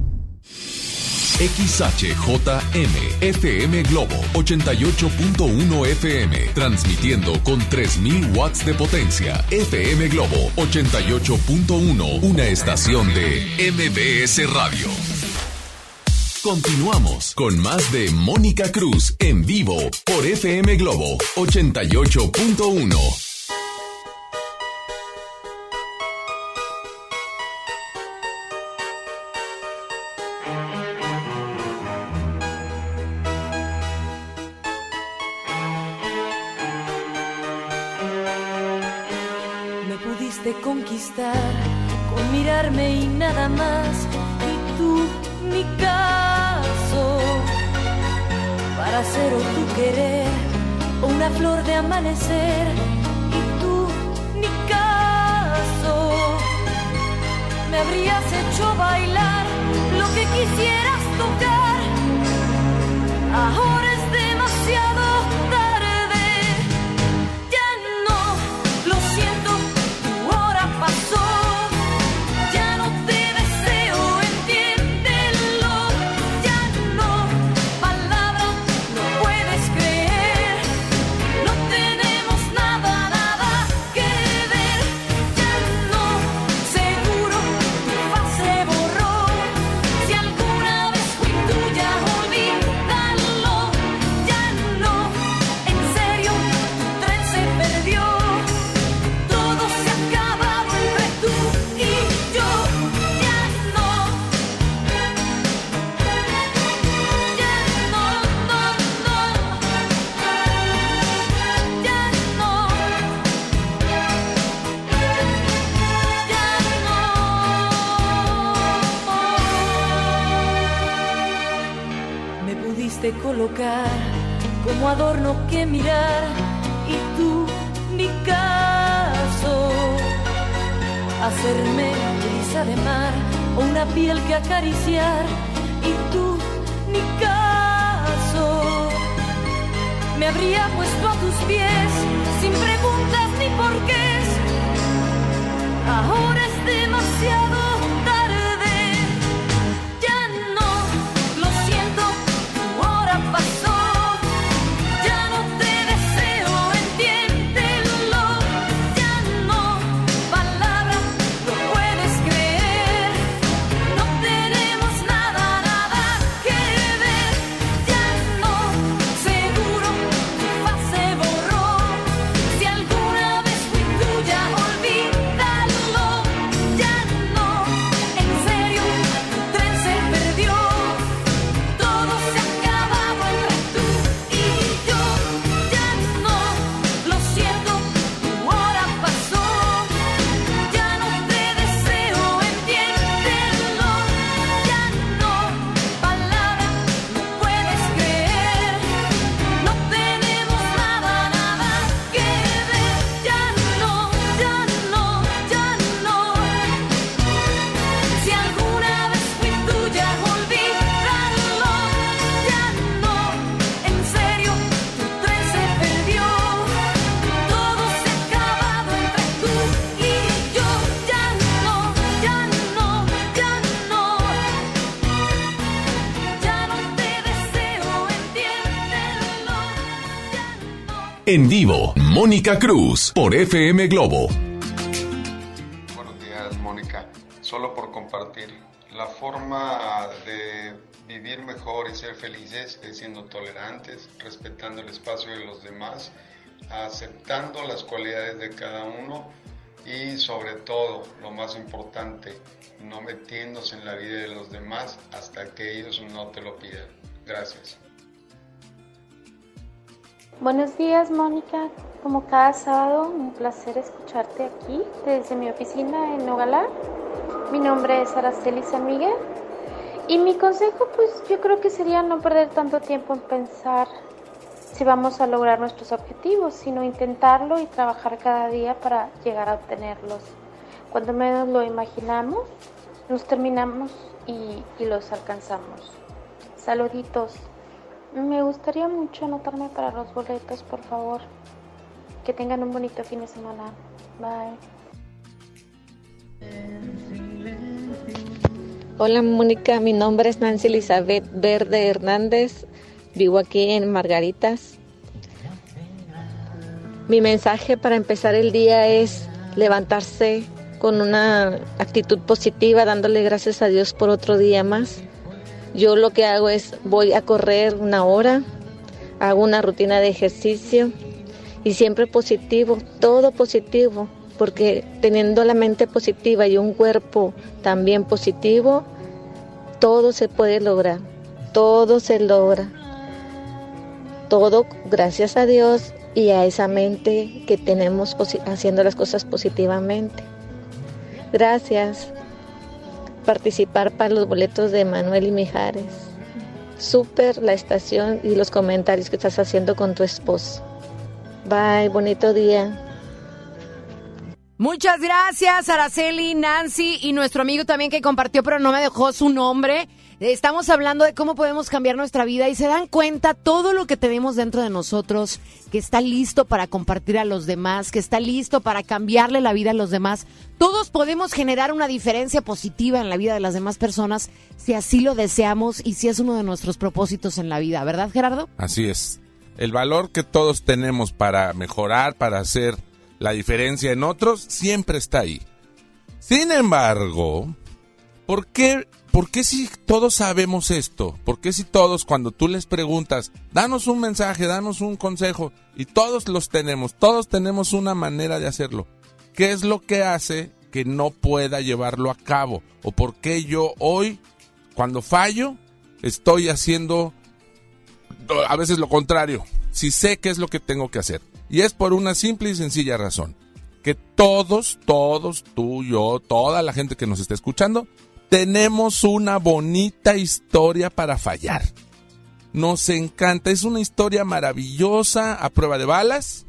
XHJM FM Globo 88.1 FM transmitiendo con 3000 watts de potencia. FM Globo 88.1 una estación de MBS Radio. Continuamos con más de Mónica Cruz en vivo por FM Globo 88.1.
con mirarme y nada más. Y tú, mi casa para ser o tu querer o una flor de amanecer y tú ni caso. Me habrías hecho bailar lo que quisieras tocar. Ahora es demasiado En
vivo, Mónica Cruz por FM Globo.
Buenos días, Mónica. Solo por compartir. La forma de vivir mejor y ser felices es siendo tolerantes, respetando el espacio de los demás, aceptando las cualidades de cada uno y sobre todo, lo más importante, no metiéndose en la vida de los demás hasta que ellos no te lo pidan. Gracias.
Buenos días, Mónica. Como cada sábado, un placer escucharte aquí desde mi oficina en Nogalá. Mi nombre es Araceli San Miguel y mi consejo, pues yo creo que sería no perder tanto tiempo en pensar si vamos a lograr nuestros objetivos, sino intentarlo y trabajar cada día para llegar a obtenerlos. Cuando menos lo imaginamos, nos terminamos y, y los alcanzamos. Saluditos. Me gustaría mucho anotarme para los boletos, por favor. Que tengan un bonito fin de semana. Bye.
Hola Mónica, mi nombre es Nancy Elizabeth Verde Hernández, vivo aquí en Margaritas. Mi mensaje para empezar el día es levantarse con una actitud positiva, dándole gracias a Dios por otro día más. Yo lo que hago es voy a correr una hora, hago una rutina de ejercicio y siempre positivo, todo positivo, porque teniendo la mente positiva y un cuerpo también positivo, todo se puede lograr, todo se logra. Todo gracias a Dios y a esa mente que tenemos haciendo las cosas positivamente. Gracias. Participar para los boletos de Manuel y Mijares. súper la estación y los comentarios que estás haciendo con tu esposo. Bye, bonito día.
Muchas gracias, Araceli, Nancy y nuestro amigo también que compartió, pero no me dejó su nombre. Estamos hablando de cómo podemos cambiar nuestra vida y se dan cuenta todo lo que tenemos dentro de nosotros, que está listo para compartir a los demás, que está listo para cambiarle la vida a los demás. Todos podemos generar una diferencia positiva en la vida de las demás personas si así lo deseamos y si es uno de nuestros propósitos en la vida, ¿verdad, Gerardo?
Así es. El valor que todos tenemos para mejorar, para hacer la diferencia en otros, siempre está ahí. Sin embargo, ¿por qué, ¿por qué si todos sabemos esto? ¿Por qué si todos cuando tú les preguntas, danos un mensaje, danos un consejo, y todos los tenemos, todos tenemos una manera de hacerlo? ¿Qué es lo que hace que no pueda llevarlo a cabo? ¿O por qué yo hoy, cuando fallo, estoy haciendo a veces lo contrario? Si sé qué es lo que tengo que hacer. Y es por una simple y sencilla razón. Que todos, todos, tú, yo, toda la gente que nos está escuchando, tenemos una bonita historia para fallar. Nos encanta, es una historia maravillosa a prueba de balas,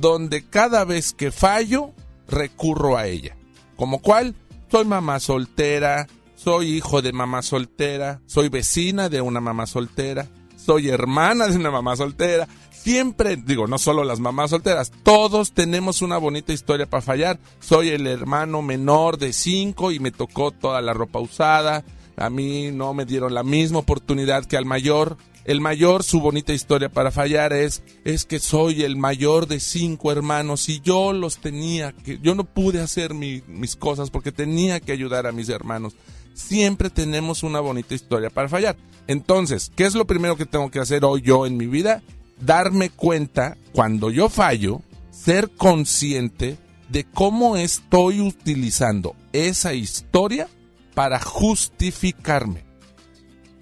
donde cada vez que fallo, recurro a ella. Como cual, soy mamá soltera, soy hijo de mamá soltera, soy vecina de una mamá soltera, soy hermana de una mamá soltera. Siempre, digo, no solo las mamás solteras, todos tenemos una bonita historia para fallar. Soy el hermano menor de cinco y me tocó toda la ropa usada. A mí no me dieron la misma oportunidad que al mayor. El mayor, su bonita historia para fallar es, es que soy el mayor de cinco hermanos y yo los tenía que, yo no pude hacer mi- mis cosas porque tenía que ayudar a mis hermanos. Siempre tenemos una bonita historia para fallar. Entonces, ¿qué es lo primero que tengo que hacer hoy yo en mi vida? Darme cuenta cuando yo fallo, ser consciente de cómo estoy utilizando esa historia para justificarme.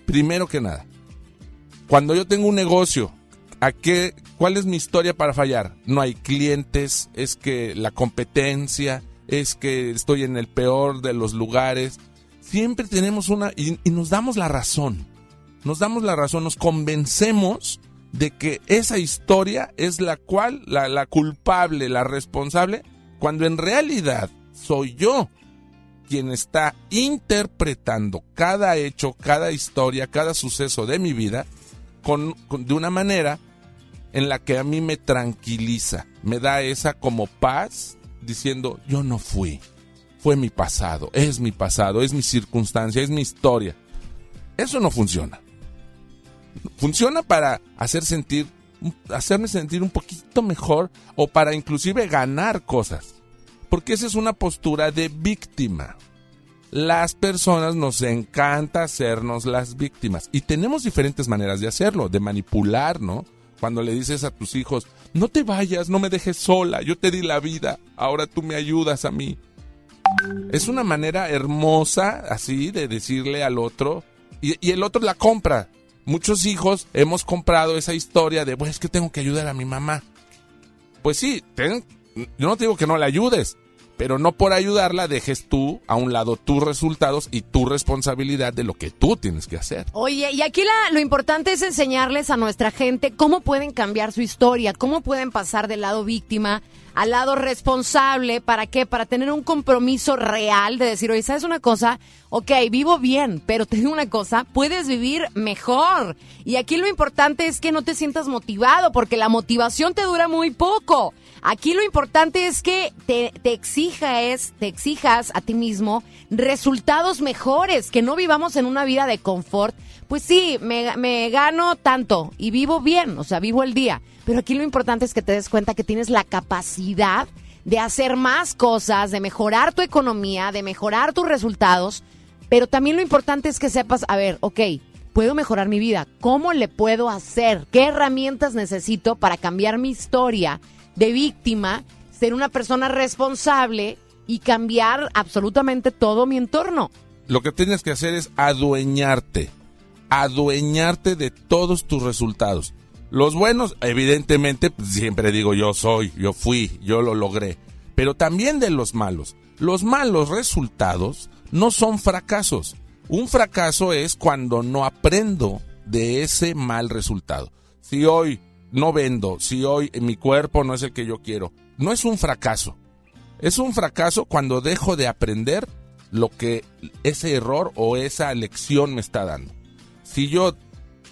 Primero que nada, cuando yo tengo un negocio, ¿a qué, ¿cuál es mi historia para fallar? No hay clientes, es que la competencia, es que estoy en el peor de los lugares. Siempre tenemos una y, y nos damos la razón. Nos damos la razón, nos convencemos de que esa historia es la cual, la, la culpable, la responsable, cuando en realidad soy yo quien está interpretando cada hecho, cada historia, cada suceso de mi vida con, con- de una manera en la que a mí me tranquiliza, me da esa como paz diciendo yo no fui, fue mi pasado, es mi pasado, es mi circunstancia, es mi historia. Eso no funciona. Funciona para hacer sentir, hacerme sentir un poquito mejor o para inclusive ganar cosas. Porque esa es una postura de víctima. Las personas nos encanta hacernos las víctimas y tenemos diferentes maneras de hacerlo, de manipular, ¿no? Cuando le dices a tus hijos, no te vayas, no me dejes sola, yo te di la vida, ahora tú me ayudas a mí. Es una manera hermosa, así, de decirle al otro, y, y el otro la compra. Muchos hijos hemos comprado esa historia de, bueno, es que tengo que ayudar a mi mamá. Pues sí, ten- yo no te digo que no la ayudes, pero no por ayudarla dejes tú a un lado tus resultados y tu responsabilidad de lo que tú tienes que hacer.
Oye, y aquí la- lo importante es enseñarles a nuestra gente cómo pueden cambiar su historia, cómo pueden pasar del lado víctima al lado responsable. ¿Para qué? Para tener un compromiso real de decir, oye, ¿sabes una cosa? Ok, vivo bien, pero te digo una cosa, puedes vivir mejor. Y aquí lo importante es que no te sientas motivado, porque la motivación te dura muy poco. Aquí lo importante es que te, te exijas, te exijas a ti mismo resultados mejores, que no vivamos en una vida de confort. Pues sí, me, me gano tanto y vivo bien, o sea, vivo el día. Pero aquí lo importante es que te des cuenta que tienes la capacidad de hacer más cosas, de mejorar tu economía, de mejorar tus resultados. Pero también lo importante es que sepas, a ver, ok, puedo mejorar mi vida. ¿Cómo le puedo hacer? ¿Qué herramientas necesito para cambiar mi historia de víctima, ser una persona responsable y cambiar absolutamente todo mi entorno?
Lo que tienes que hacer es adueñarte, adueñarte de todos tus resultados. Los buenos, evidentemente, pues, siempre digo yo soy, yo fui, yo lo logré. Pero también de los malos. Los malos resultados no son fracasos. Un fracaso es cuando no aprendo de ese mal resultado. Si hoy no vendo, si hoy mi cuerpo no es el que yo quiero, no es un fracaso. Es un fracaso cuando dejo de aprender lo que ese error o esa lección me está dando. Si yo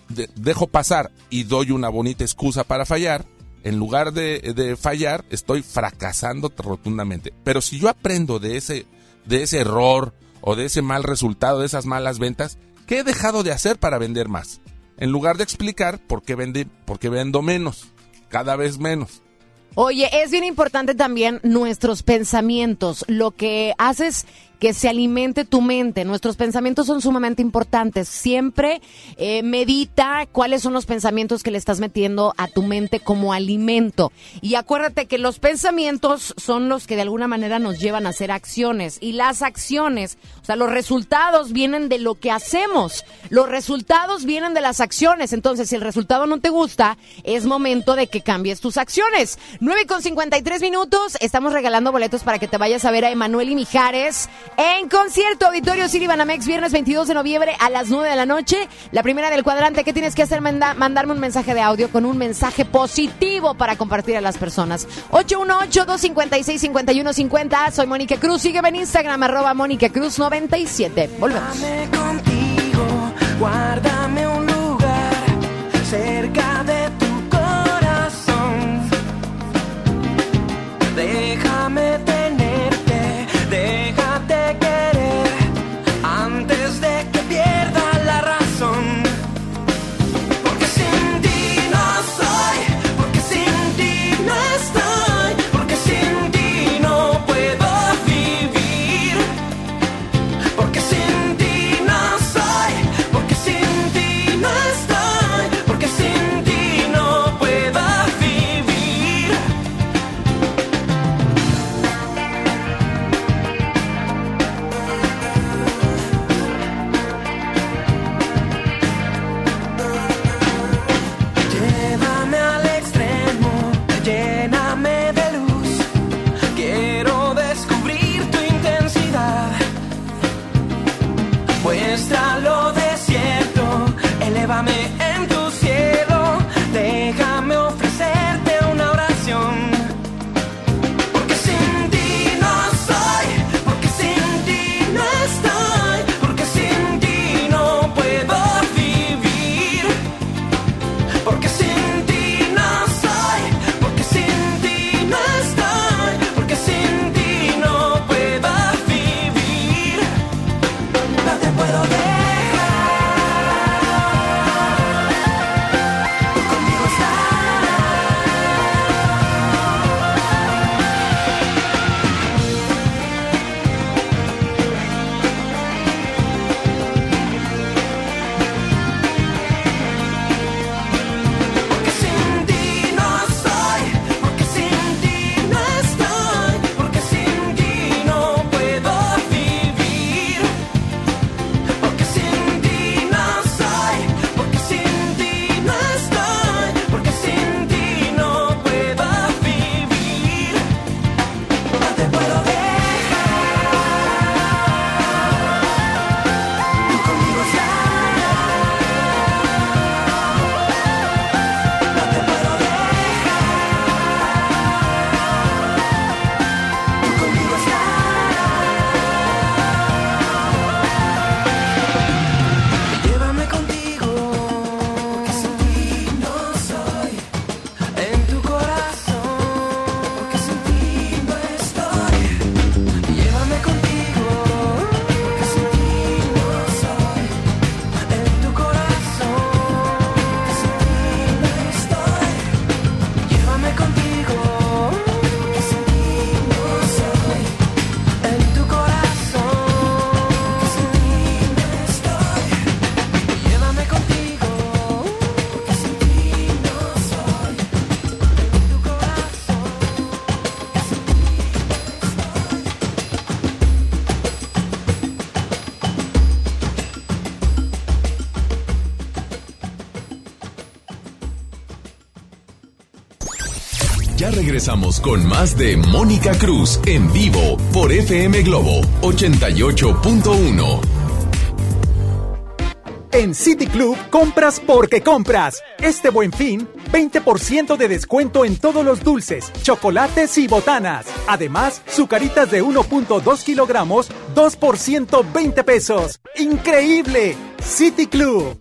de- dejo pasar y doy una bonita excusa para fallar, en lugar de, de fallar, estoy fracasando rotundamente. Pero si yo aprendo de ese, de ese error o de ese mal resultado, de esas malas ventas, ¿qué he dejado de hacer para vender más? En lugar de explicar por qué, vendí, por qué vendo menos, cada vez menos.
Oye, es bien importante también nuestros pensamientos, lo que haces que se alimente tu mente. Nuestros pensamientos son sumamente importantes. Siempre eh, medita cuáles son los pensamientos que le estás metiendo a tu mente como alimento. Y acuérdate que los pensamientos son los que de alguna manera nos llevan a hacer acciones. Y las acciones, o sea, los resultados vienen de lo que hacemos. Los resultados vienen de las acciones. Entonces, si el resultado no te gusta, es momento de que cambies tus acciones. 9 con 53 minutos. Estamos regalando boletos para que te vayas a ver a Emanuel y Mijares en concierto Auditorio City Banamex, viernes 22 de noviembre a las 9 de la noche. La primera del cuadrante. ¿Qué tienes que hacer? Manda- mandarme un mensaje de audio con un mensaje positivo para compartir a las personas. 818-256-5150. Soy Mónica Cruz. Sígueme en Instagram, arroba Mónica Cruz 97. Volvemos.
Regresamos con más de Mónica Cruz en vivo por FM Globo 88.1.
En City Club compras porque compras. Este buen fin, 20% de descuento en todos los dulces, chocolates y botanas. Además, sucaritas de 1.2 kilogramos, 2 por 120 pesos. ¡Increíble! City Club.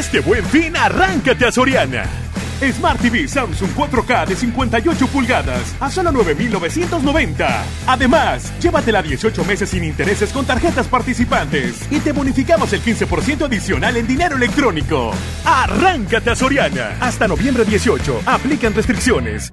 Este buen fin, arráncate a Soriana. Smart TV Samsung 4K de 58 pulgadas a solo 9,990. Además, llévatela 18 meses sin intereses con tarjetas participantes y te bonificamos el 15% adicional en dinero electrónico. Arráncate a Soriana. Hasta noviembre 18. Aplican restricciones.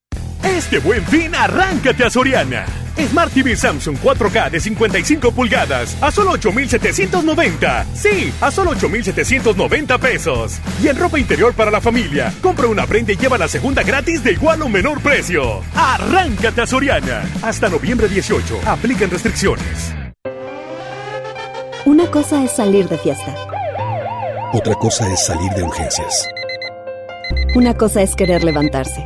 Este buen fin, arráncate a Soriana. Smart TV Samsung 4K de 55 pulgadas a solo 8,790. Sí, a solo 8,790 pesos. Y en ropa interior para la familia, compra una prenda y lleva la segunda gratis de igual o menor precio. Arráncate a Soriana. Hasta noviembre 18. Aplican restricciones.
Una cosa es salir de fiesta.
Otra cosa es salir de urgencias.
Una cosa es querer levantarse.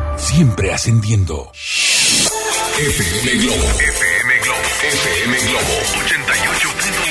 siempre ascendiendo.
FM Globo. FM Globo. FM Globo 88.1.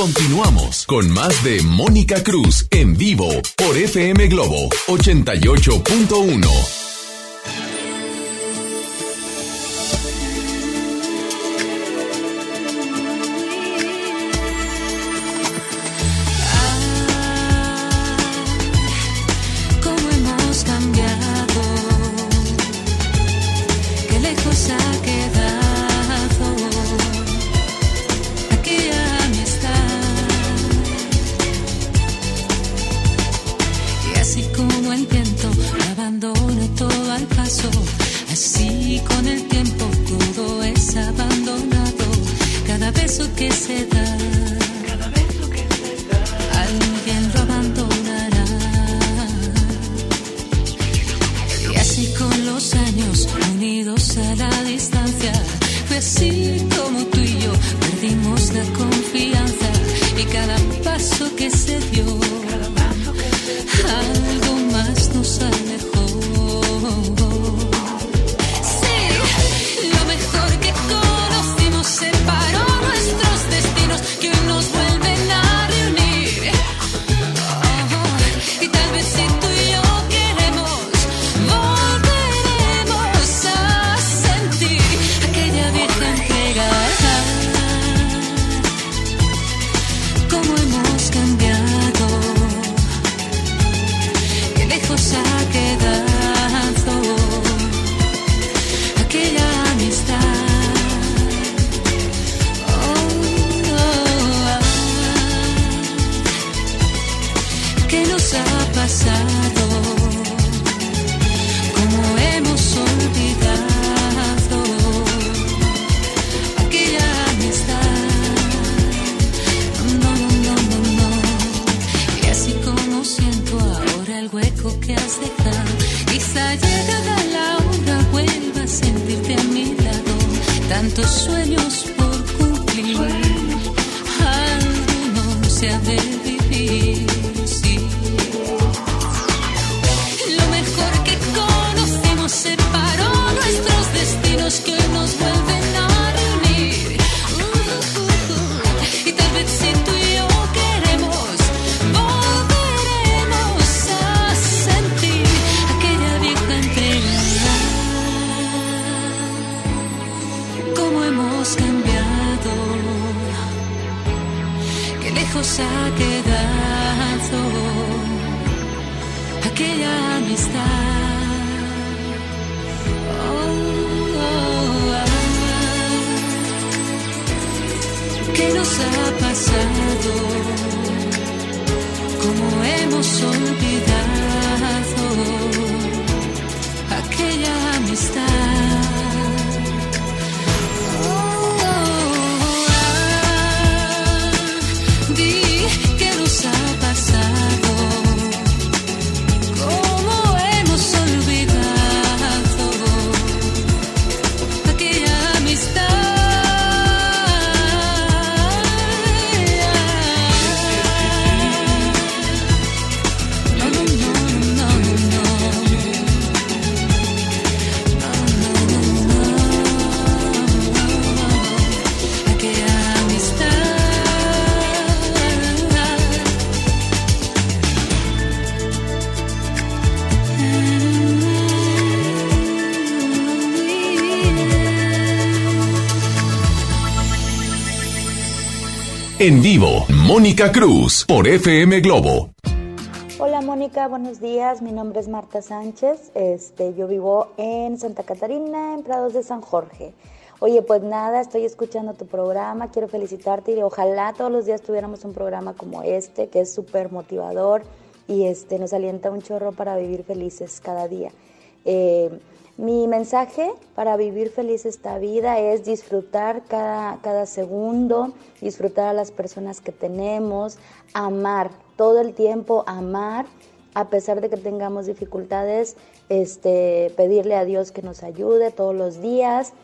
Continuamos con más de Mónica Cruz en vivo por FM Globo 88.1. En vivo, Mónica Cruz por FM Globo.
Hola Mónica, buenos días. Mi nombre es Marta Sánchez. Este, yo vivo en Santa Catarina, en Prados de San Jorge. Oye, pues nada, estoy escuchando tu programa, quiero felicitarte y ojalá todos los días tuviéramos un programa como este, que es súper motivador y este, nos alienta un chorro para vivir felices cada día. Eh, mi mensaje para vivir feliz esta vida es disfrutar cada, cada segundo, disfrutar a las personas que tenemos, amar todo el tiempo, amar a pesar de que tengamos dificultades, este, pedirle a Dios que nos ayude todos los días,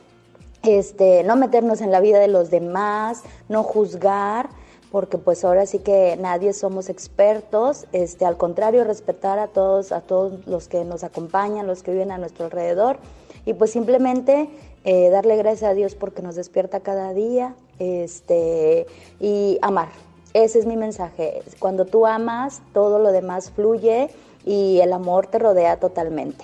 este, no meternos en la vida de los demás, no juzgar, porque pues ahora sí que nadie somos expertos, este, al contrario, respetar a todos, a todos los que nos acompañan, los que viven a nuestro alrededor, y pues simplemente eh, darle gracias a Dios porque nos despierta cada día, este, y amar. Ese es mi mensaje. Cuando tú amas, todo lo demás fluye y el amor te rodea totalmente.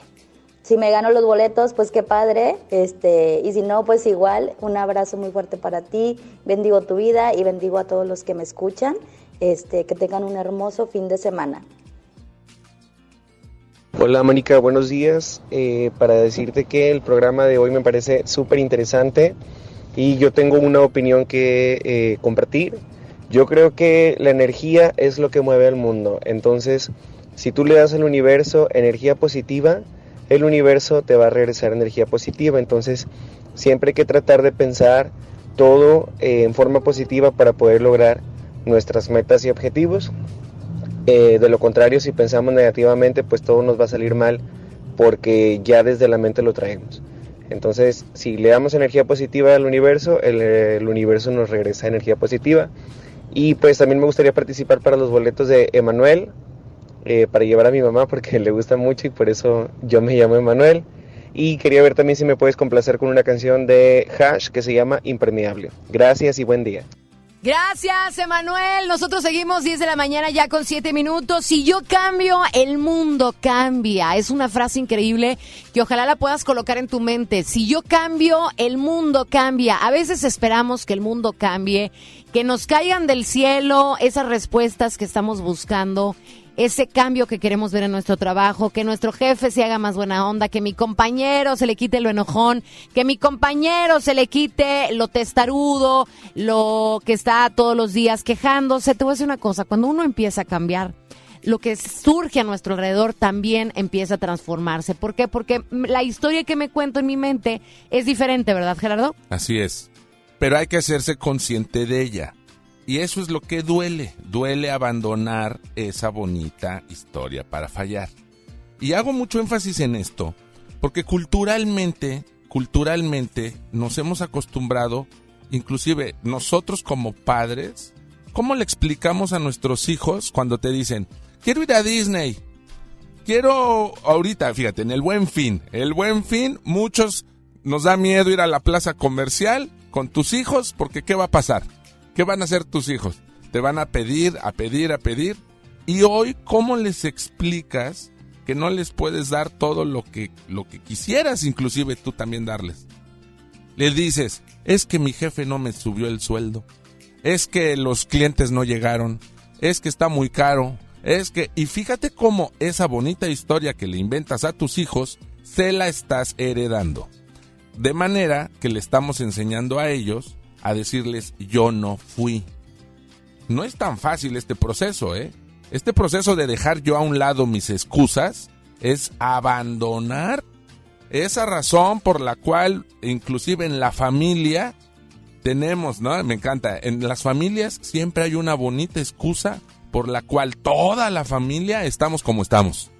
Si me gano los boletos, pues qué padre. Este, y si no, pues igual, un abrazo muy fuerte para ti. Bendigo tu vida y bendigo a todos los que me escuchan. Este, que tengan un hermoso fin de semana.
Hola Mónica, buenos días. Eh, para decirte que el programa de hoy me parece súper interesante y yo tengo una opinión que eh, compartir. Yo creo que la energía es lo que mueve al mundo. Entonces, si tú le das al universo energía positiva, el universo te va a regresar energía positiva. Entonces, siempre hay que tratar de pensar todo eh, en forma positiva para poder lograr nuestras metas y objetivos. Eh, de lo contrario, si pensamos negativamente, pues todo nos va a salir mal porque ya desde la mente lo traemos. Entonces, si le damos energía positiva al universo, el, universo nos regresa energía positiva. Y pues también me gustaría participar para los boletos de Emanuel, eh, para llevar a mi mamá porque le gusta mucho y por eso yo me llamo Emanuel. Y quería ver también si me puedes complacer con una canción de Hash que se llama Impermeable. Gracias y buen día.
Gracias, Emanuel. Nosotros seguimos 10 de la mañana ya con 7 minutos. Si yo cambio, el mundo cambia. Es una frase increíble que ojalá la puedas colocar en tu mente. Si yo cambio, el mundo cambia. A veces esperamos que el mundo cambie, que nos caigan del cielo esas respuestas que estamos buscando ese cambio que queremos ver en nuestro trabajo, que nuestro jefe se haga más buena onda, que mi compañero se le quite lo enojón, que mi compañero se le quite lo testarudo, lo que está todos los días quejándose. Te voy a decir una cosa, cuando uno empieza a cambiar, lo que surge a nuestro alrededor también empieza a transformarse. ¿Por qué? Porque la historia que me cuento en mi mente es diferente, ¿verdad, Gerardo?
Así es. Pero hay que hacerse consciente de ella. Y eso es lo que duele. Duele abandonar esa bonita historia para fallar. Y hago mucho énfasis en esto, porque culturalmente, culturalmente nos hemos acostumbrado, inclusive nosotros como padres, ¿cómo le explicamos a nuestros hijos cuando te dicen, quiero ir a Disney? Quiero ahorita, fíjate, en el buen fin, el buen fin, muchos nos da miedo ir a la plaza comercial con tus hijos, porque ¿qué va a pasar? ¿Qué van a hacer tus hijos? Te van a pedir, a pedir, a pedir. Y hoy, ¿cómo les explicas que no les puedes dar todo lo que, lo que quisieras, inclusive tú también darles? Les dices, es que mi jefe no me subió el sueldo. es que los clientes no llegaron, es que está muy caro, es que... Y fíjate cómo esa bonita historia que le inventas a tus hijos, se la estás heredando. De manera que le estamos enseñando a ellos a decirles yo no fui. No es tan fácil este proceso, ¿eh? Este proceso de dejar yo a un lado mis excusas es abandonar esa razón por la cual inclusive en la familia tenemos, ¿no? Me encanta, en las familias siempre hay una bonita excusa por la cual toda la familia estamos como estamos.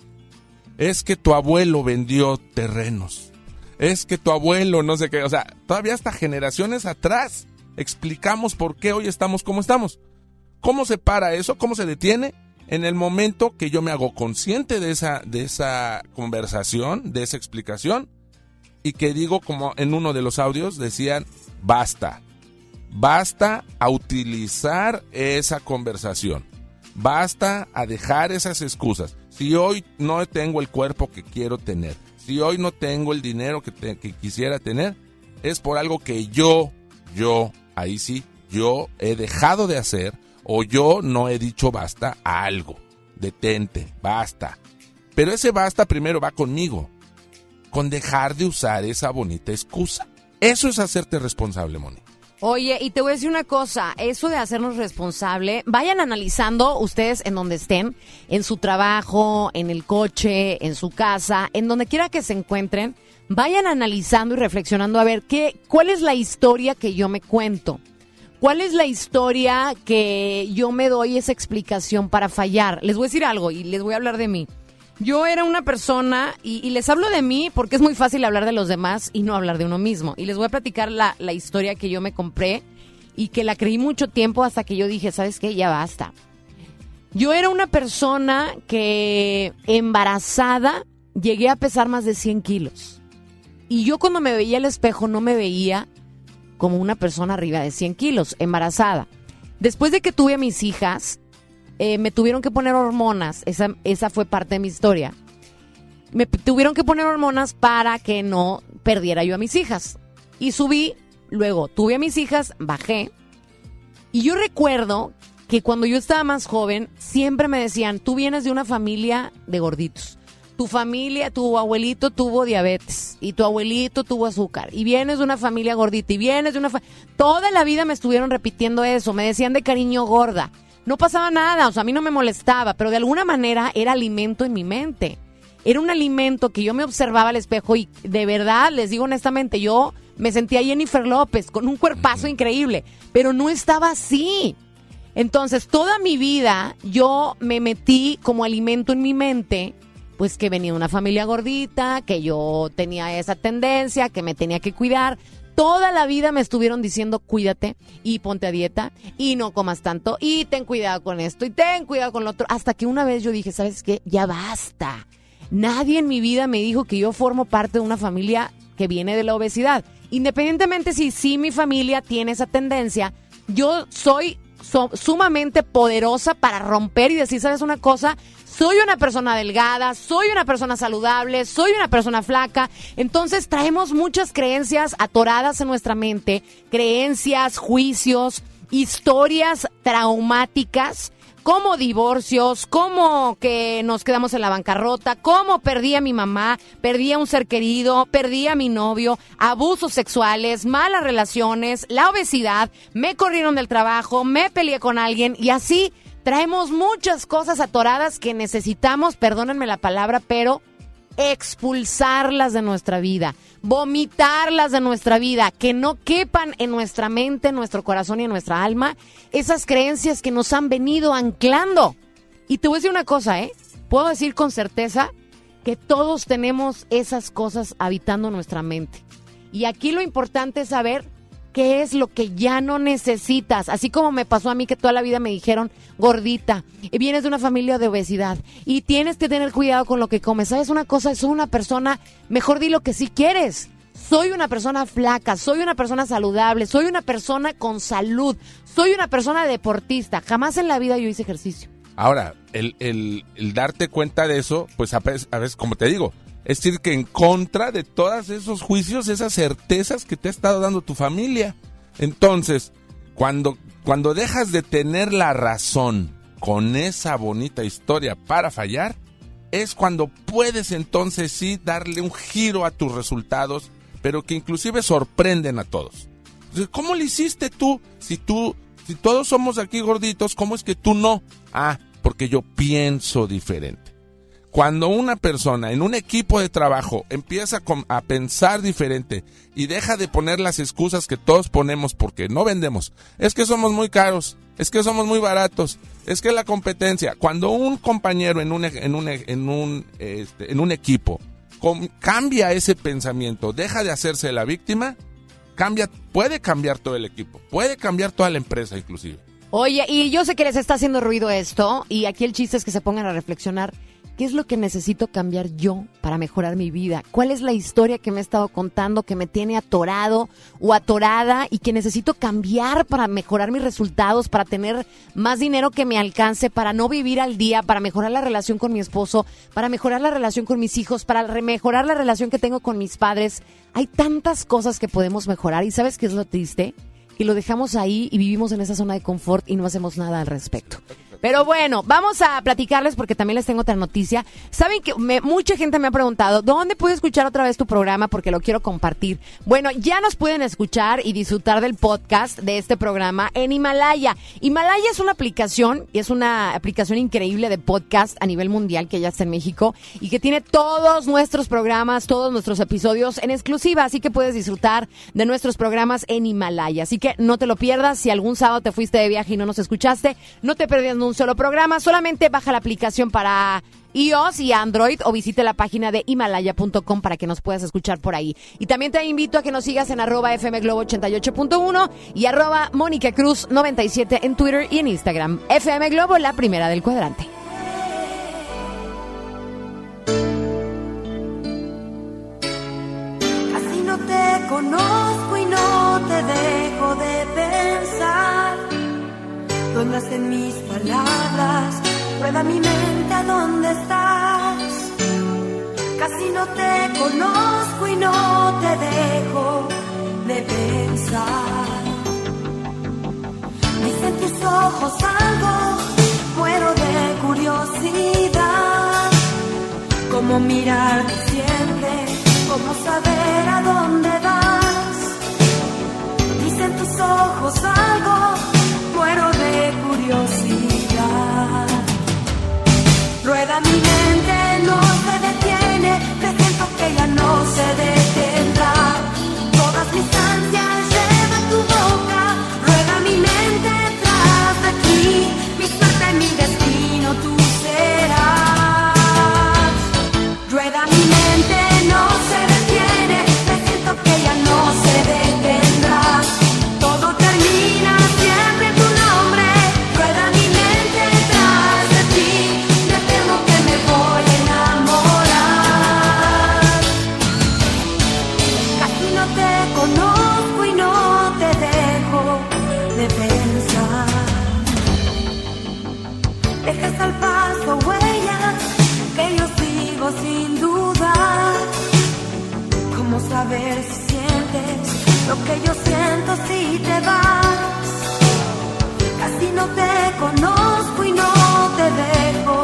Es que tu abuelo vendió terrenos. Es que tu abuelo no sé qué, o sea, todavía hasta generaciones atrás explicamos por qué hoy estamos como estamos. ¿Cómo se para eso? ¿Cómo se detiene? En el momento que yo me hago consciente de esa, de esa conversación, de esa explicación, y que digo, como en uno de los audios decían, basta. Basta a utilizar esa conversación. Basta a dejar esas excusas. Si hoy no tengo el cuerpo que quiero tener, si hoy no tengo el dinero que, que quisiera tener, es por algo que yo, yo, ahí sí, yo he dejado de hacer o yo no he dicho basta a algo. Detente, basta. Pero ese basta primero va conmigo, con dejar de usar esa bonita excusa. Eso es hacerte responsable, Moni.
Oye, y te voy a decir una cosa, eso de hacernos responsable, vayan analizando ustedes en donde estén, en su trabajo, en el coche, en su casa, en donde quiera que se encuentren, vayan analizando y reflexionando a ver qué, cuál es la historia que yo me cuento. ¿Cuál es la historia que yo me doy esa explicación para fallar? Les voy a decir algo y les voy a hablar de mí. Yo era una persona, y, les hablo de mí porque es muy fácil hablar de los demás y no hablar de uno mismo. Y les voy a platicar la, la historia que yo me compré y que la creí mucho tiempo hasta que yo dije, ¿sabes qué? Ya basta. Yo era una persona que embarazada llegué a pesar más de 100 kilos. Y yo cuando me veía al espejo no me veía como una persona arriba de 100 kilos, embarazada. Después de que tuve a mis hijas, eh, me tuvieron que poner hormonas, esa, esa fue parte de mi historia. Me tuvieron que poner hormonas para que no perdiera yo a mis hijas. Y subí, luego tuve a mis hijas, bajé. Y yo recuerdo que cuando yo estaba más joven, siempre me decían, tú vienes de una familia de gorditos. Tu familia, tu abuelito tuvo diabetes y tu abuelito tuvo azúcar y vienes de una familia gordita y vienes de una... fa- Toda la vida me estuvieron repitiendo eso, me decían de cariño gorda. No pasaba nada, o sea, a mí no me molestaba, pero de alguna manera era alimento en mi mente. Era un alimento que yo me observaba al espejo y de verdad, les digo honestamente, yo me sentía Jennifer López con un cuerpazo increíble, pero no estaba así. Entonces, toda mi vida yo me metí como alimento en mi mente, pues que venía una familia gordita, que yo tenía esa tendencia, que me tenía que cuidar. Toda la vida me estuvieron diciendo cuídate y ponte a dieta y no comas tanto y ten cuidado con esto y ten cuidado con lo otro. Hasta que una vez yo dije, ¿sabes qué? Ya basta. Nadie en mi vida me dijo que yo formo parte de una familia que viene de la obesidad. Independientemente si sí mi familia tiene esa tendencia, yo soy so- sumamente poderosa para romper y decir, ¿sabes una cosa? Soy una persona delgada, soy una persona saludable, soy una persona flaca. Entonces traemos muchas creencias atoradas en nuestra mente, creencias, juicios, historias traumáticas como divorcios, como que nos quedamos en la bancarrota, como perdí a mi mamá, perdí a un ser querido, perdí a mi novio, abusos sexuales, malas relaciones, la obesidad, me corrieron del trabajo, me peleé con alguien y así traemos muchas cosas atoradas que necesitamos, perdónenme la palabra, pero expulsarlas de nuestra vida, vomitarlas de nuestra vida, que no quepan en nuestra mente, en nuestro corazón y en nuestra alma esas creencias que nos han venido anclando. Y te voy a decir una cosa, ¿eh? Puedo decir con certeza que todos tenemos esas cosas habitando nuestra mente. Y aquí lo importante es saber qué es lo que ya no necesitas. Así como me pasó a mí que toda la vida me dijeron gordita y vienes de una familia de obesidad y tienes que tener cuidado con lo que comes. ¿Sabes una cosa? Soy una persona, mejor di lo que sí quieres. Soy una persona flaca, soy una persona saludable, soy una persona con salud, soy una persona deportista. Jamás en la vida yo hice ejercicio.
Ahora, el, el- darte cuenta de eso, pues a veces, como te digo, es decir, que en contra de todos esos juicios, esas certezas que te ha estado dando tu familia. Entonces, cuando Cuando dejas de tener la razón con esa bonita historia para fallar, es cuando puedes entonces sí darle un giro a tus resultados, pero que inclusive sorprenden a todos. ¿Cómo le hiciste tú? Si tú, si todos somos aquí gorditos, ¿cómo es que tú no? Ah, porque yo pienso diferente. Cuando una persona en un equipo de trabajo empieza a pensar diferente y deja de poner las excusas que todos ponemos porque no vendemos, es que somos muy caros, es que somos muy baratos, es que la competencia, cuando un compañero en un, en un, en un, este, en un equipo cambia ese pensamiento, deja de hacerse la víctima, cambia, puede cambiar todo el equipo, puede cambiar toda la empresa inclusive.
Oye, y yo sé que les está haciendo ruido esto, y aquí el chiste es que se pongan a reflexionar. ¿Qué es lo que necesito cambiar yo para mejorar mi vida? ¿Cuál es la historia que me he estado contando que me tiene atorado o atorada y que necesito cambiar para mejorar mis resultados, para tener más dinero que me alcance, para no vivir al día, para mejorar la relación con mi esposo, para mejorar la relación con mis hijos, para mejorar la relación que tengo con mis padres? Hay tantas cosas que podemos mejorar y ¿sabes qué es lo triste? que lo dejamos ahí y vivimos en esa zona de confort y no hacemos nada al respecto. Pero bueno, vamos a platicarles porque también les tengo otra noticia. Saben que me- mucha gente me ha preguntado, ¿dónde puedo escuchar otra vez tu programa? Porque lo quiero compartir. Bueno, ya nos pueden escuchar y disfrutar del podcast de este programa en Himalaya. Himalaya es una aplicación y es una aplicación increíble de podcast a nivel mundial que ya está en México y que tiene todos nuestros programas, todos nuestros episodios en exclusiva. Así que puedes disfrutar de nuestros programas en Himalaya. Así que no te lo pierdas. Si algún sábado te fuiste de viaje y no nos escuchaste, no te pierdas de un solo programa. Solamente baja la aplicación para iOS y Android o visite la página de himalaya.com para que nos puedas escuchar por ahí. Y también te invito a que nos sigas en arroba FM Globo 88.1 y arroba Mónica Cruz 97 en Twitter y en Instagram. FM Globo, la primera del cuadrante.
No te conozco y no te dejo de pensar. Rondas en mis palabras, rueda mi mente a dónde estás. Casi no te conozco y no te dejo de pensar. Dicen tus ojos algo, muero de curiosidad. Cómo mirarte siempre, cómo saber a dónde vas. Dicen tus ojos algo, curiosidad. Rueda mi mente, no se detiene, presiento que ya no se detendrá. Todas mis ansias saber si sientes lo que yo siento si te vas? Casi no te conozco y no te dejo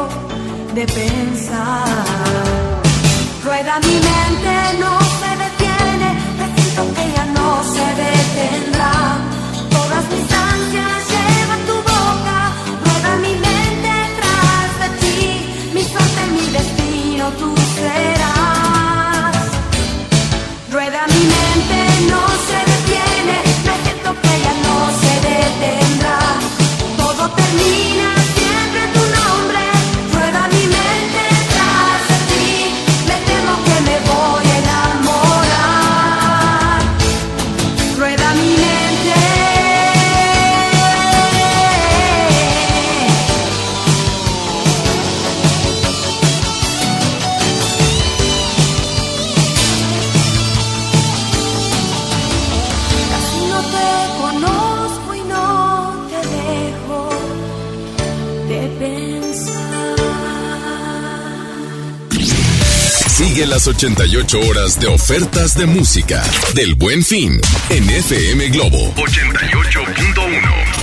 de pensar. Rueda mi mente, no
Sigue las 88 horas de ofertas de música del Buen Fin en FM Globo 88.1.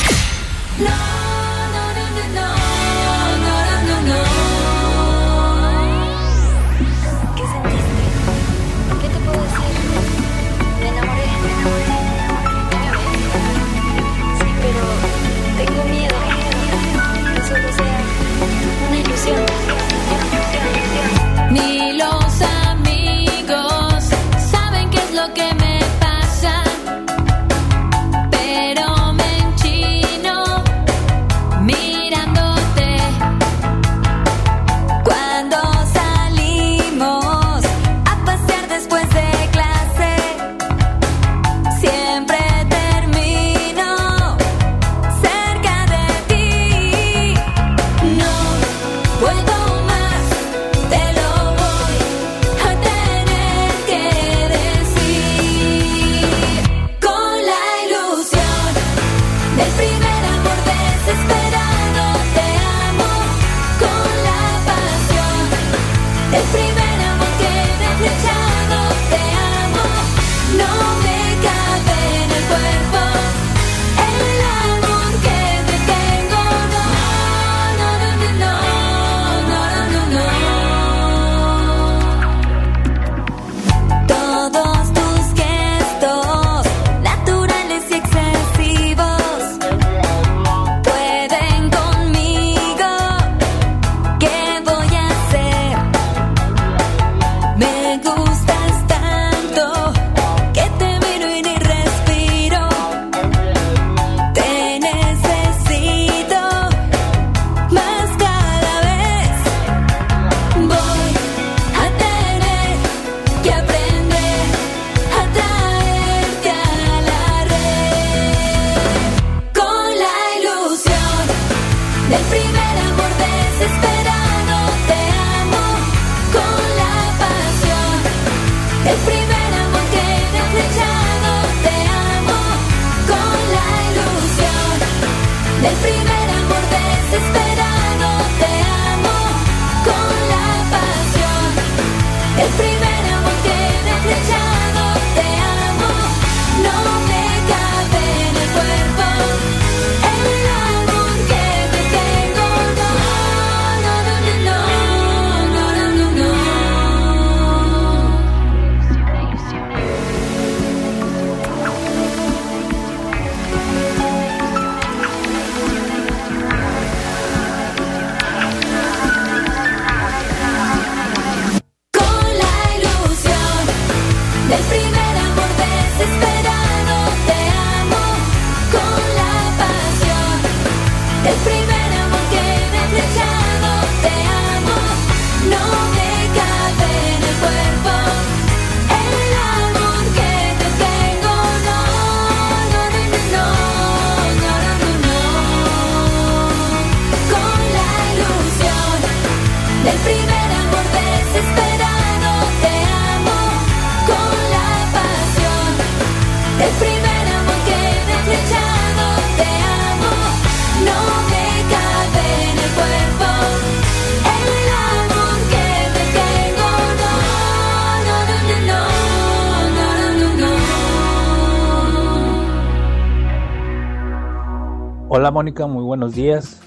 Hola Mónica, muy buenos días.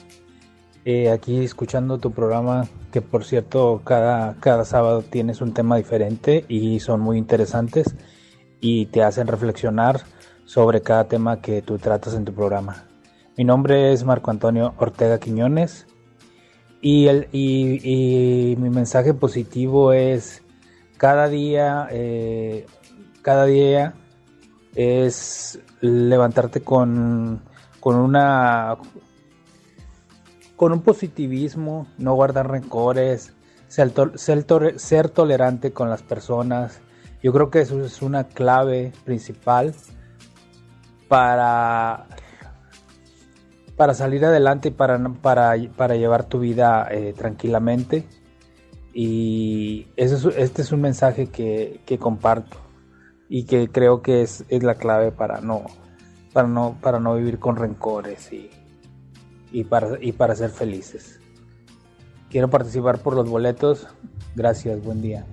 Eh, aquí escuchando tu programa, que por cierto cada, cada sábado tienes un tema diferente y son muy interesantes y te hacen reflexionar sobre cada tema que tú tratas en tu programa. Mi nombre es Marco Antonio Ortega Quiñones y, el, y, mi mensaje positivo es cada día, eh, cada día es levantarte con, con una con un positivismo, no guardar rencores, ser, ser to- ser tolerante con las personas. Yo creo que eso es una clave principal para, para salir adelante y para, para, para llevar tu vida eh, tranquilamente. Y ese es- este es un mensaje que, que comparto y que creo que es, es la clave para no, para no, para no vivir con rencores y, y, para, y para ser felices. Quiero participar por los boletos. Gracias, buen día.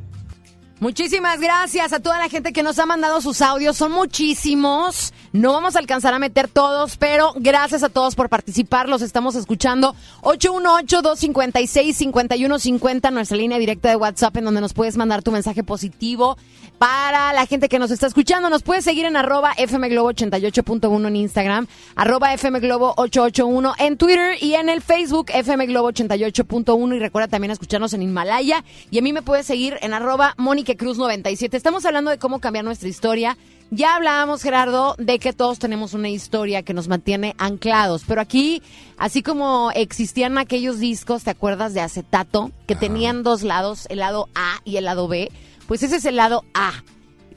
Muchísimas gracias a toda la gente que nos ha mandado sus audios. Son muchísimos. No vamos a alcanzar a meter todos, pero gracias a todos por participar. Los estamos escuchando. 818-256-5150, nuestra línea directa de WhatsApp, en donde nos puedes mandar tu mensaje positivo. Para la gente que nos está escuchando, nos puedes seguir en arroba fmglobo 88.1 en Instagram, arroba fmglobo 881 en Twitter y en el Facebook fmglobo 88.1 y recuerda también escucharnos en Himalaya y a mí me puedes seguir en arroba Mónica Cruz 97. Estamos hablando de cómo cambiar nuestra historia. Ya hablábamos, Gerardo, de que todos tenemos una historia que nos mantiene anclados, pero aquí, así como existían aquellos discos, ¿te acuerdas de acetato? Que tenían dos lados, el lado A y el lado B. Pues ese es el lado A.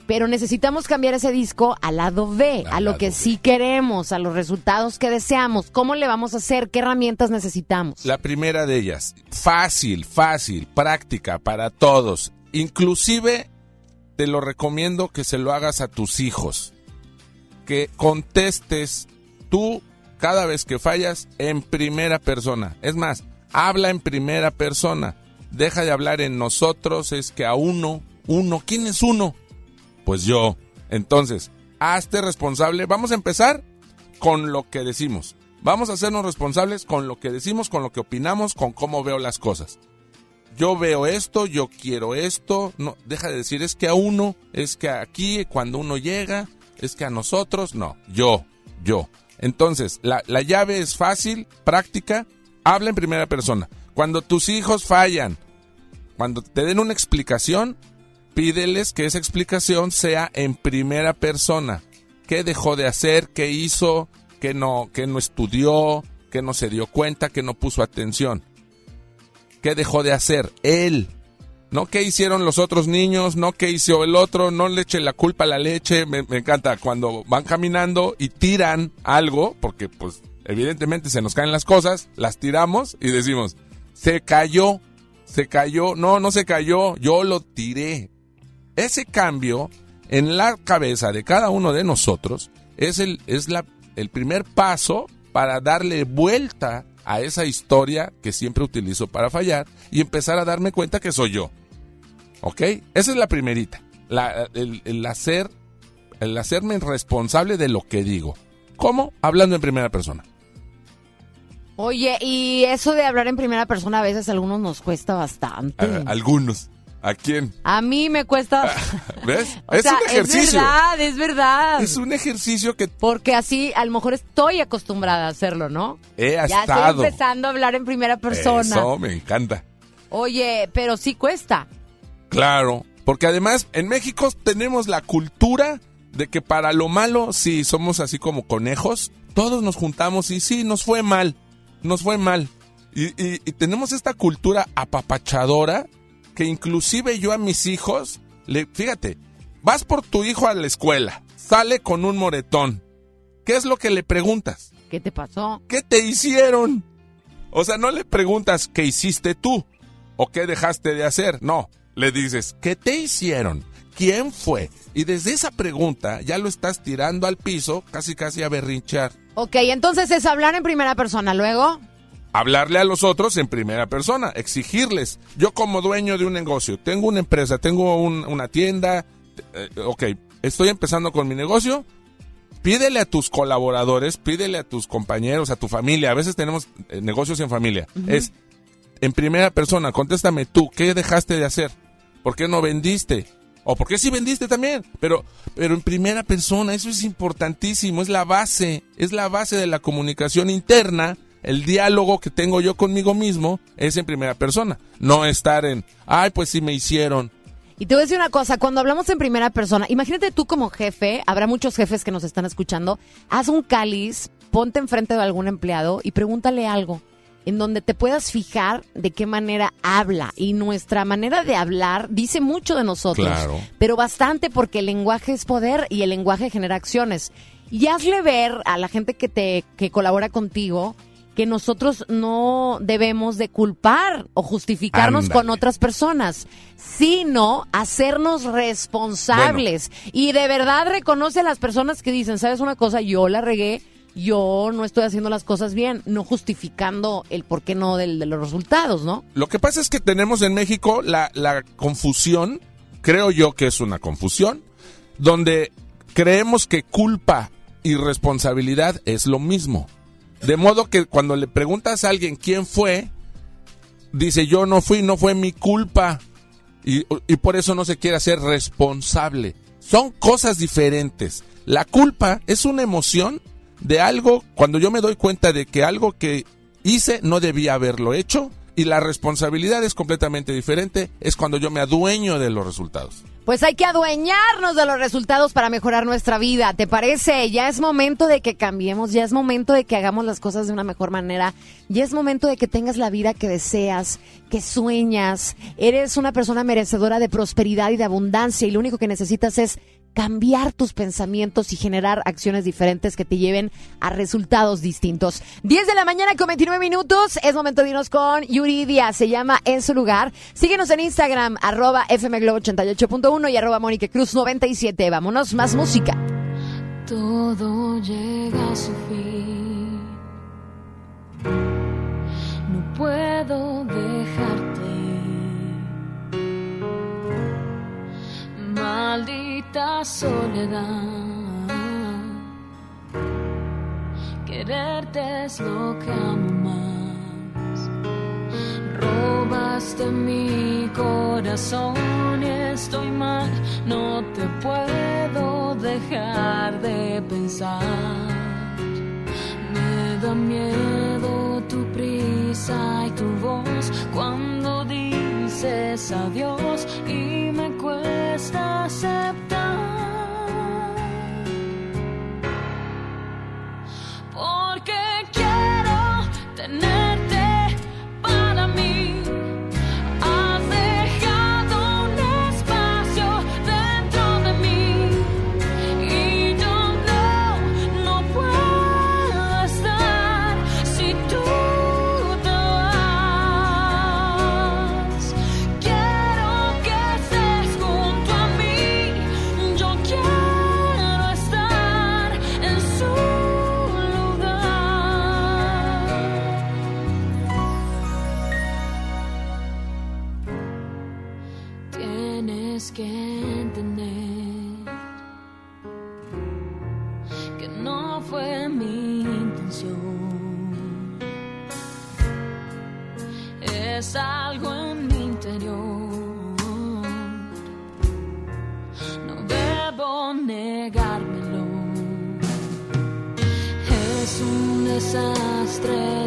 Pero necesitamos cambiar ese disco al lado B, a lo que sí queremos, a los resultados que deseamos. ¿Cómo le vamos a hacer? ¿Qué herramientas necesitamos?
La primera de ellas, fácil, fácil, práctica para todos. Inclusive te lo recomiendo que se lo hagas a tus hijos. Que contestes tú cada vez que fallas en primera persona. Es más, habla en primera persona. Deja de hablar en nosotros, es que a uno, uno, ¿quién es uno? Pues yo. Entonces, hazte responsable. Vamos a empezar con lo que decimos. Vamos a hacernos responsables con lo que decimos, con lo que opinamos, con cómo veo las cosas. Yo veo esto, yo quiero esto. No, deja de decir es que a uno, es que aquí cuando uno llega, es que a nosotros, no, yo, yo. Entonces, la, la llave es fácil, práctica, habla en primera persona. Cuando tus hijos fallan, cuando te den una explicación, pídeles que esa explicación sea en primera persona. ¿Qué dejó de hacer? ¿Qué hizo? ¿Qué no, qué no estudió? ¿Qué no se dio cuenta? ¿Qué no puso atención? ¿Qué dejó de hacer? Él. No qué hicieron los otros niños, no qué hizo el otro, no le eche la culpa a la leche. Me, me encanta cuando van caminando y tiran algo, porque pues evidentemente se nos caen las cosas, las tiramos y decimos, se cayó, se cayó, no, no se cayó, yo lo tiré. Ese cambio en la cabeza de cada uno de nosotros es el, es la, el primer paso para darle vuelta a esa historia que siempre utilizo para fallar y empezar a darme cuenta que soy yo. ¿Ok? Esa es la primerita. La- el, el hacer, el hacerme responsable de lo que digo. ¿Cómo? Hablando en primera persona.
Oye, y eso de hablar en primera persona a veces a algunos nos cuesta bastante.
A- algunos. ¿A quién?
A mí me cuesta.
¿Ves?
O
es
sea,
un ejercicio.
Es verdad, es verdad.
Es un ejercicio que
Porque así, a lo mejor estoy acostumbrada a hacerlo, ¿no?
he
Ya estoy
estado.
empezando a hablar en primera persona.
Eso me encanta.
Oye, pero sí cuesta.
Claro, porque además en México tenemos la cultura de que para lo malo, si somos así como conejos, todos nos juntamos y sí, nos fue mal, nos fue mal. Y, y- y tenemos esta cultura apapachadora que inclusive yo a mis hijos, le, fíjate, vas por tu hijo a la escuela, sale con un moretón. ¿Qué es lo que le preguntas?
¿Qué te pasó?
¿Qué te hicieron? O sea, no le preguntas qué hiciste tú o qué dejaste de hacer. No, le dices, ¿qué te hicieron? ¿Quién fue? Y desde esa pregunta ya lo estás tirando al piso, casi casi a berrinchar.
Ok, entonces es hablar en primera persona. Luego,
Hablarle a los otros en primera persona, exigirles. Yo como dueño de un negocio, tengo una empresa, tengo un- una tienda, eh, ok, estoy empezando con mi negocio, pídele a tus colaboradores, pídele a tus compañeros, a tu familia, a veces tenemos eh, negocios en familia, es en primera persona, contéstame tú, ¿qué dejaste de hacer? ¿Por qué no vendiste? ¿O por qué sí vendiste también? Pero, pero en primera persona, eso es importantísimo, es la base, es la base de la comunicación interna. El diálogo que tengo yo conmigo mismo es en primera persona, no estar en, ay, pues sí me hicieron.
Y te voy a decir una cosa, cuando hablamos en primera persona, imagínate tú como jefe, habrá muchos jefes que nos están escuchando, haz un cáliz, ponte enfrente de algún empleado y pregúntale algo en donde te puedas fijar de qué manera habla. Y nuestra manera de hablar dice mucho de nosotros,
Claro.
pero bastante porque el lenguaje es poder y el lenguaje genera acciones. Y hazle ver a la gente que te que colabora contigo que nosotros no debemos de culpar o justificarnos con otras personas, sino hacernos responsables. Y de verdad reconoce a las personas que dicen, ¿sabes una cosa? Yo la regué, yo no estoy haciendo las cosas bien, no justificando el por qué no del- de los resultados, ¿no?
Lo que pasa es que tenemos en México la, la confusión, creo yo que es una confusión, donde creemos que culpa y responsabilidad es lo mismo. De modo que cuando le preguntas a alguien quién fue, dice yo no fui, no fue mi culpa. Y, y por eso no se quiere hacer responsable. Son cosas diferentes. La culpa es una emoción de algo, cuando yo me doy cuenta de que algo que hice no debía haberlo hecho, y la responsabilidad es completamente diferente, es cuando yo me adueño de los resultados.
Pues hay que adueñarnos de los resultados para mejorar nuestra vida. ¿Te parece? Ya es momento de que cambiemos, ya es momento de que hagamos las cosas de una mejor manera, ya es momento de que tengas la vida que deseas, que sueñas. Eres una persona merecedora de prosperidad y de abundancia y lo único que necesitas es cambiar tus pensamientos y generar acciones diferentes que te lleven a resultados distintos. 10 de la mañana con 29 minutos. Es momento de irnos con Yuridia. Se llama En su lugar. Síguenos en Instagram, arroba fmglobo88.1 y arroba Mónica Cruz 97. Vámonos, más música.
Todo llega a su fin. No puedo ver la soledad. Quererte es lo que amo más. Robaste mi corazón y estoy mal. No te puedo dejar de pensar. Me da miedo tu prisa y tu voz cuando dices adiós y me cuesta aceptar. Es algo en mi interior. No debo negármelo. Es un desastre,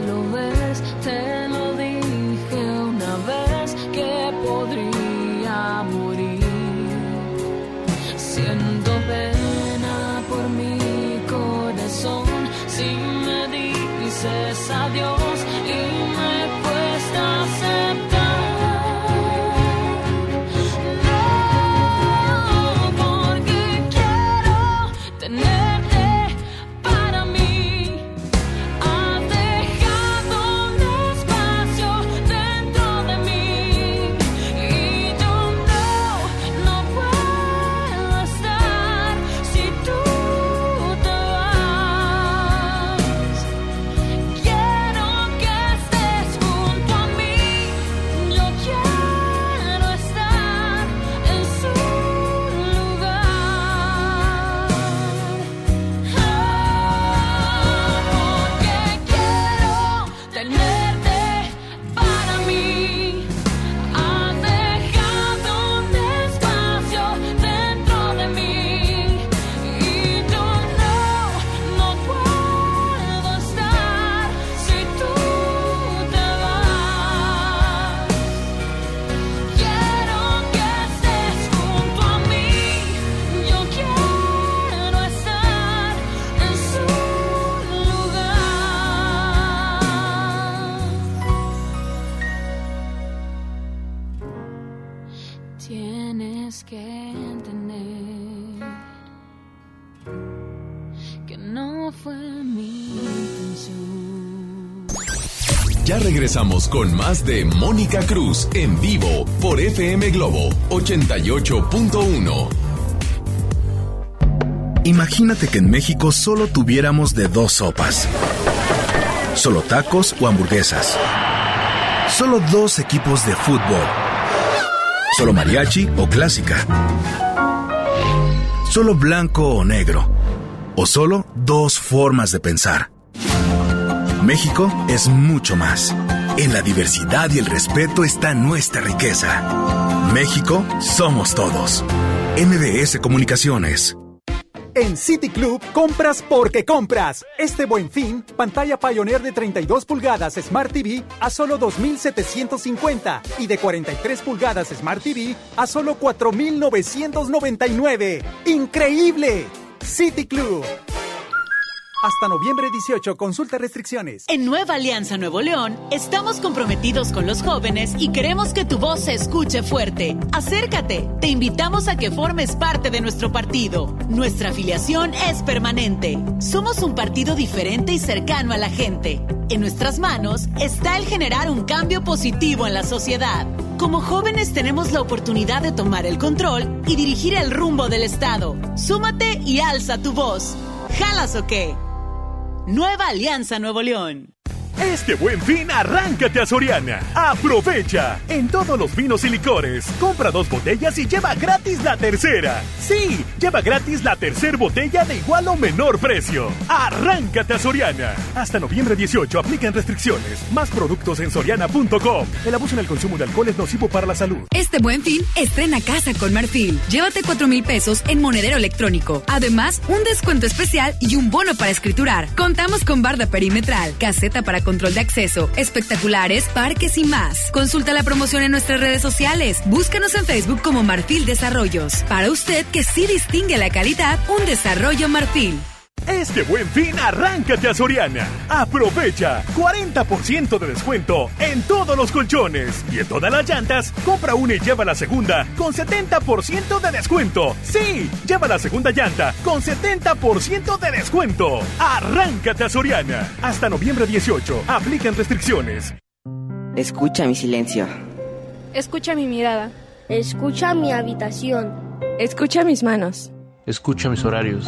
Ya regresamos con más de Mónica Cruz en vivo por FM Globo 88.1.
Imagínate que en México solo tuviéramos de dos sopas. Solo tacos o hamburguesas. Solo dos equipos de fútbol. Solo mariachi o clásica. Solo blanco o negro. O solo dos formas de pensar. México es mucho más. En la diversidad y el respeto está nuestra riqueza. México somos todos. MBS Comunicaciones.
En City Club, compras porque compras. Este buen fin, pantalla Pioneer de 32 pulgadas Smart TV a solo 2,750 y de 43 pulgadas Smart TV a solo 4,999. ¡Increíble! City Club. Hasta noviembre 18, consulta restricciones.
En Nueva Alianza Nuevo León, estamos comprometidos con los jóvenes y queremos que tu voz se escuche fuerte. Acércate, te invitamos a que formes parte de nuestro partido. Nuestra afiliación es permanente. Somos un partido diferente y cercano a la gente. En nuestras manos está el generar un cambio positivo en la sociedad. Como jóvenes tenemos la oportunidad de tomar el control y dirigir el rumbo del Estado. Súmate y alza tu voz. ¿Jalas o qué? Nueva Alianza Nuevo León.
Este buen fin, arráncate a Soriana. Aprovecha. En todos los vinos y licores, compra dos botellas y lleva gratis la tercera. Sí, lleva gratis la tercera botella de igual o menor precio. Arráncate a Soriana. Hasta noviembre 18 aplican restricciones. Más productos en soriana.com. El abuso en el consumo de alcohol es nocivo para la salud.
Este buen fin, estrena casa con Marfil. Llévate 4 mil pesos en monedero electrónico. Además, un descuento especial y un bono para escriturar. Contamos con barda perimetral, caseta para control de acceso, espectaculares, parques y más. Consulta la promoción en nuestras redes sociales. Búscanos en Facebook como Marfil Desarrollos. Para usted que sí distingue la calidad, un desarrollo Marfil.
Este buen fin, arráncate a Soriana. Aprovecha 40% de descuento en todos los colchones y en todas las llantas. Compra una y lleva la segunda con 70% de descuento. Sí, lleva la segunda llanta con 70% de descuento. Arráncate a Soriana. Hasta noviembre 18. Aplican restricciones.
Escucha mi silencio.
Escucha mi mirada.
Escucha mi habitación.
Escucha mis manos.
Escucha mis horarios.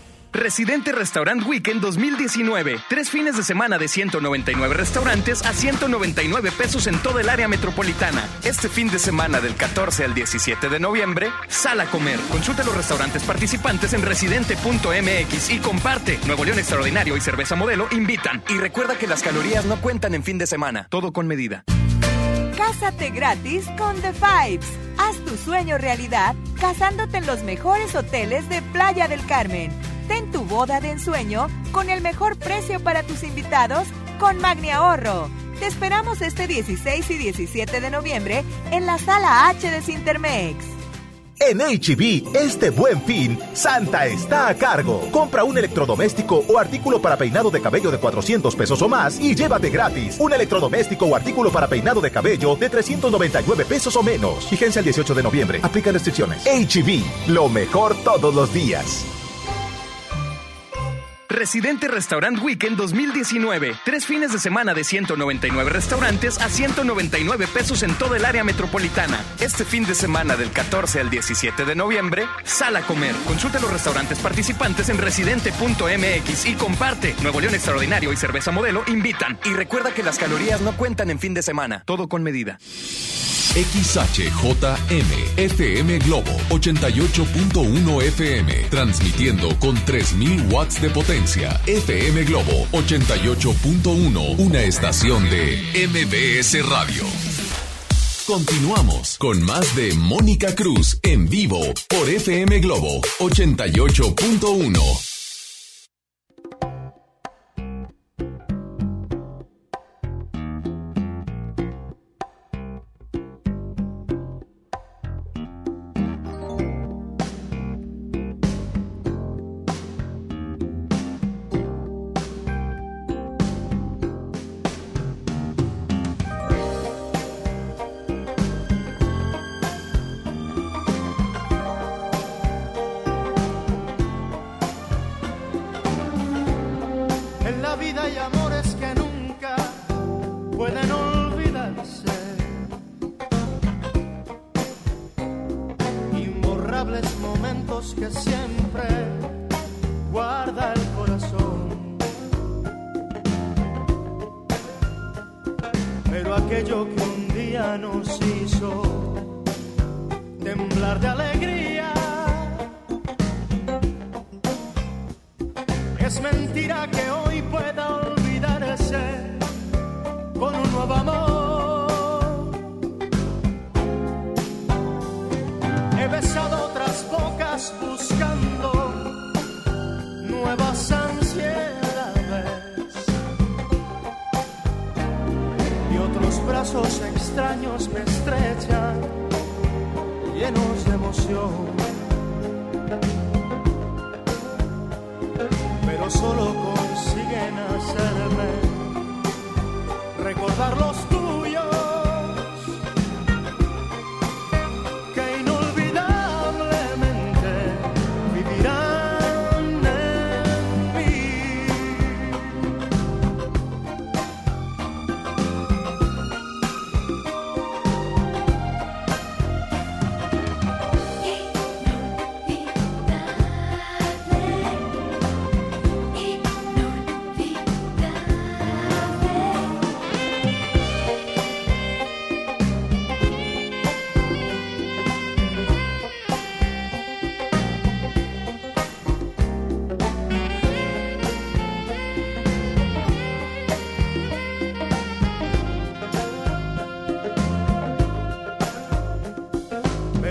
Residente Restaurant Weekend 2019. Tres fines de semana de 199 restaurantes a 199 pesos en toda el área metropolitana. Este fin de semana del 14 al 17 de noviembre, sal a comer. Consulta los restaurantes participantes en residente.mx y comparte. Nuevo León Extraordinario y Cerveza Modelo invitan. Y recuerda que las calorías no cuentan en fin de semana. Todo con medida.
Cásate gratis con The Vibes. Haz tu sueño realidad casándote en los mejores hoteles de Playa del Carmen. Ten tu boda de ensueño con el mejor precio para tus invitados con Magni Ahorro. Te esperamos este 16 y 17 de noviembre en la sala H de Cintermex.
En HB, este buen fin, Santa está a cargo. Compra un electrodoméstico o artículo para peinado de cabello de 400 pesos o más y llévate gratis un electrodoméstico o artículo para peinado de cabello de 399 pesos o menos. Fíjense el 18 de noviembre. Aplica restricciones. HB, lo mejor todos los días.
Residente Restaurant Weekend 2019. Tres fines de semana de 199 restaurantes a 199 pesos en toda el área metropolitana. Este fin de semana del 14 al 17 de noviembre, sal a comer. Consulta los restaurantes participantes en residente.mx y comparte. Nuevo León Extraordinario y Cerveza Modelo invitan. Y recuerda que las calorías no cuentan en fin de semana. Todo con medida.
XHJM FM Globo 88.1 FM transmitiendo con 3000 watts de potencia. FM Globo 88.1, una estación de MBS Radio. Continuamos con más de Mónica Cruz en vivo por FM Globo 88.1.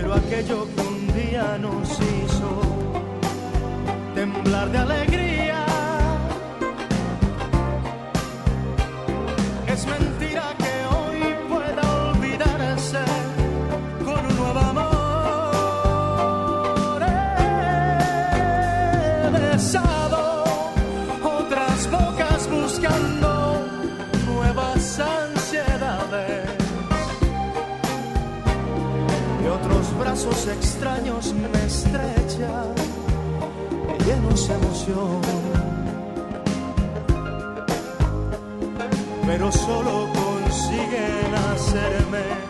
pero aquello que un día nos hizo temblar de alegría. Extraños me estrechan, llenos de emoción. Pero solo consiguen hacerme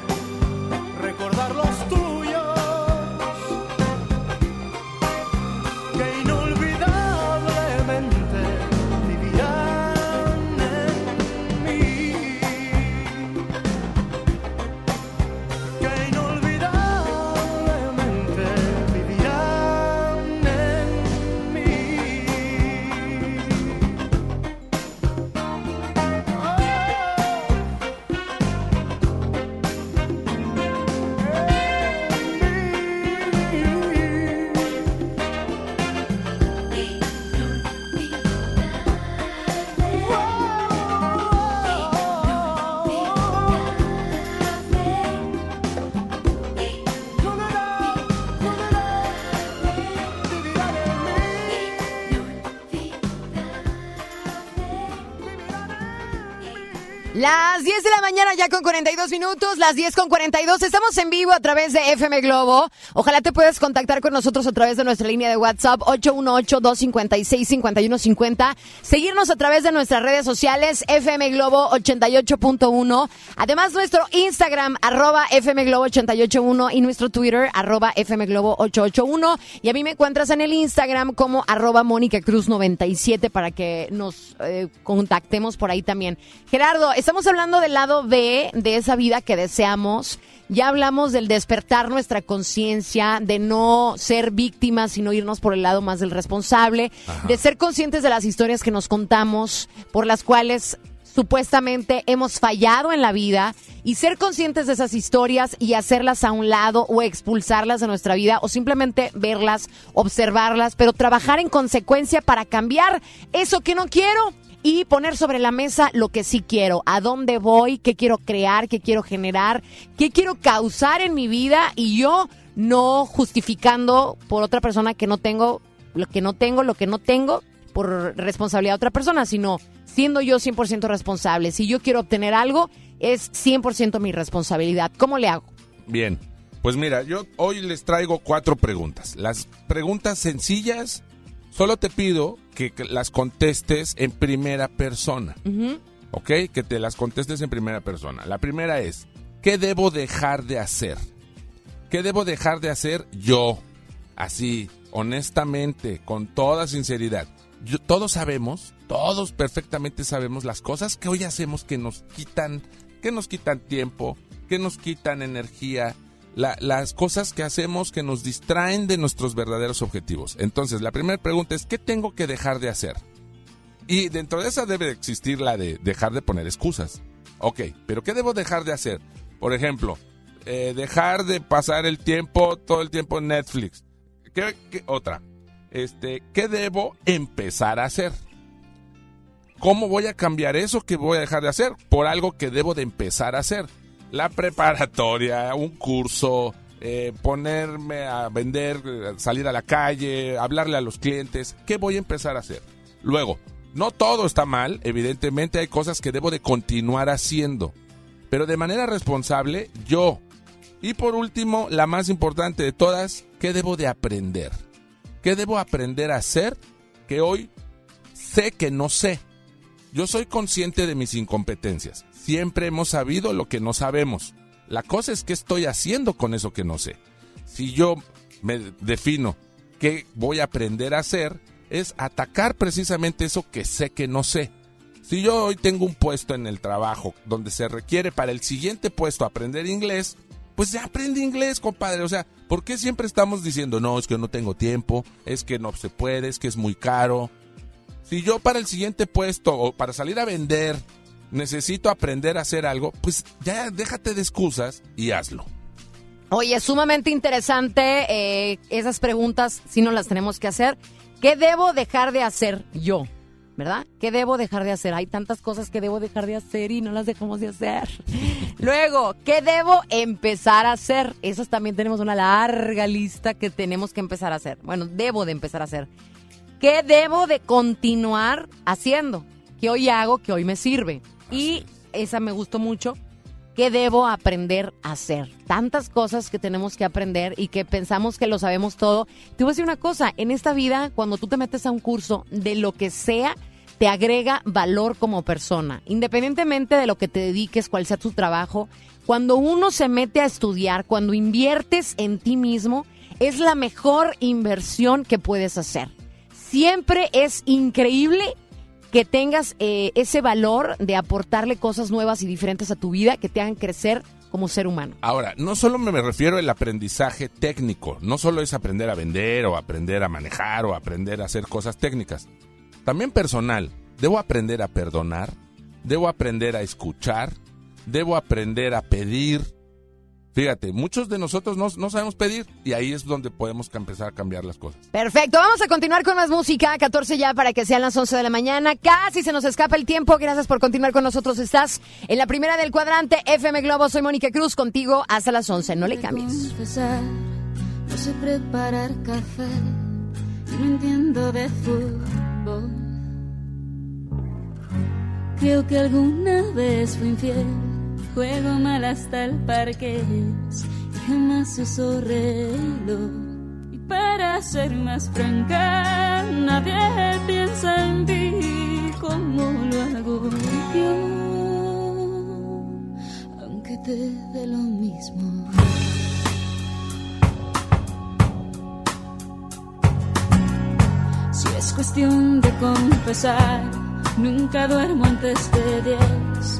ya con 42 minutos, las 10 con 42. Estamos en vivo a través de FM Globo. Ojalá te puedas contactar con nosotros a través de nuestra línea de WhatsApp 818-256-5150. Seguirnos a través de nuestras redes sociales FM Globo 88.1. Además nuestro Instagram arroba FM Globo 881 y nuestro Twitter arroba FM Globo 881. Y a mí me encuentras en el Instagram como arroba Mónica Cruz 97 para que nos eh, contactemos por ahí también. Gerardo, estamos hablando del lado B de esa vida que deseamos. Ya hablamos del despertar nuestra conciencia, de no ser víctimas, sino irnos por el lado más del responsable, de ser conscientes de las historias que nos contamos, por las cuales supuestamente hemos fallado en la vida y ser conscientes de esas historias y hacerlas a un lado o expulsarlas de nuestra vida o simplemente verlas, observarlas, pero trabajar en consecuencia para cambiar eso que no quiero y poner sobre la mesa lo que sí quiero, a dónde voy, qué quiero crear, qué quiero generar, qué quiero causar en mi vida y yo no justificando por otra persona que no tengo lo que no tengo, lo que no tengo por responsabilidad de otra persona, sino siendo yo 100% responsable. Si yo quiero obtener algo, es 100% mi responsabilidad. ¿Cómo le hago?
Bien, pues mira, yo hoy les traigo cuatro preguntas. Las preguntas sencillas, solo te pido que las contestes en primera persona, ¿ok? Que te las contestes en primera persona. La primera es, ¿qué debo dejar de hacer? ¿Qué debo dejar de hacer yo? Así, honestamente, con toda sinceridad. Yo- todos sabemos, todos perfectamente sabemos las cosas que hoy hacemos que nos quitan, que nos quitan tiempo, que nos quitan energía, la- las cosas que hacemos que nos distraen de nuestros verdaderos objetivos. Entonces, la primera pregunta es, ¿qué tengo que dejar de hacer? Y dentro de esa debe existir la de dejar de poner excusas. Ok, pero ¿qué debo dejar de hacer? Por ejemplo, eh, dejar de pasar el tiempo, todo el tiempo en Netflix. ¿Qué, qué- otra? Este, ¿qué debo empezar a hacer? ¿Cómo voy a cambiar eso que voy a dejar de hacer? Por algo que debo de empezar a hacer. La preparatoria, un curso, eh, ponerme a vender, salir a la calle, hablarle a los clientes. ¿Qué voy a empezar a hacer? Luego, no todo está mal, evidentemente hay cosas que debo de continuar haciendo, pero de manera responsable yo. Y por último, la más importante de todas, ¿qué debo de aprender? ¿Qué debo aprender a hacer que hoy sé que no sé? Yo soy consciente de mis incompetencias. Siempre hemos sabido lo que no sabemos. La cosa es qué estoy haciendo con eso que no sé. Si yo me defino qué voy a aprender a hacer, es atacar precisamente eso que sé que no sé. Si yo hoy tengo un puesto en el trabajo donde se requiere para el siguiente puesto aprender inglés, pues ya aprende inglés, compadre. O sea, ¿por qué siempre estamos diciendo, no, es que no tengo tiempo, es que no se puede, es que es muy caro? Si yo para el siguiente puesto o para salir a vender necesito aprender a hacer algo, pues ya déjate de excusas y hazlo.
Oye, es sumamente interesante. eh, esas preguntas sí nos las tenemos que hacer. ¿Qué debo dejar de hacer yo? ¿Verdad? ¿Qué debo dejar de hacer? Hay tantas cosas que debo dejar de hacer y no las dejamos de hacer. Luego, ¿qué debo empezar a hacer? Esas también tenemos una larga lista que tenemos que empezar a hacer. Bueno, debo de empezar a hacer. ¿Qué debo de continuar haciendo? ¿Qué hoy hago que hoy me sirve? Y esa me gustó mucho. ¿Qué debo aprender a hacer? Tantas cosas que tenemos que aprender y que pensamos que lo sabemos todo. Te voy a decir una cosa, en esta vida, cuando tú te metes a un curso de lo que sea, te agrega valor como persona, independientemente de lo que te dediques, cuál sea tu trabajo. Cuando uno se mete a estudiar, cuando inviertes en ti mismo, es la mejor inversión que puedes hacer. Siempre es increíble que tengas eh, ese valor de aportarle cosas nuevas y diferentes a tu vida que te hagan crecer como ser humano.
Ahora, no solo me refiero al aprendizaje técnico, no solo es aprender a vender o aprender a manejar o aprender a hacer cosas técnicas, también personal. Debo aprender a perdonar, debo aprender a escuchar, debo aprender a pedir. Fíjate, muchos de nosotros no, no sabemos pedir y ahí es donde podemos empezar a cambiar las cosas.
Perfecto, vamos a continuar con más música, 14 ya para que sean las 11 de la mañana. Casi se nos escapa el tiempo, gracias por continuar con nosotros. Estás en la primera del cuadrante FM Globo, soy Mónica Cruz, contigo hasta las 11, no le cambies.
confesar, no sé preparar café y no entiendo de fútbol. Creo que alguna vez fui infiel, juego mal hasta el parque jamás uso reloj. Y para ser más franca, nadie piensa en ti como lo hago yo, aunque te dé lo mismo. Si es cuestión de confesar, nunca duermo antes de 10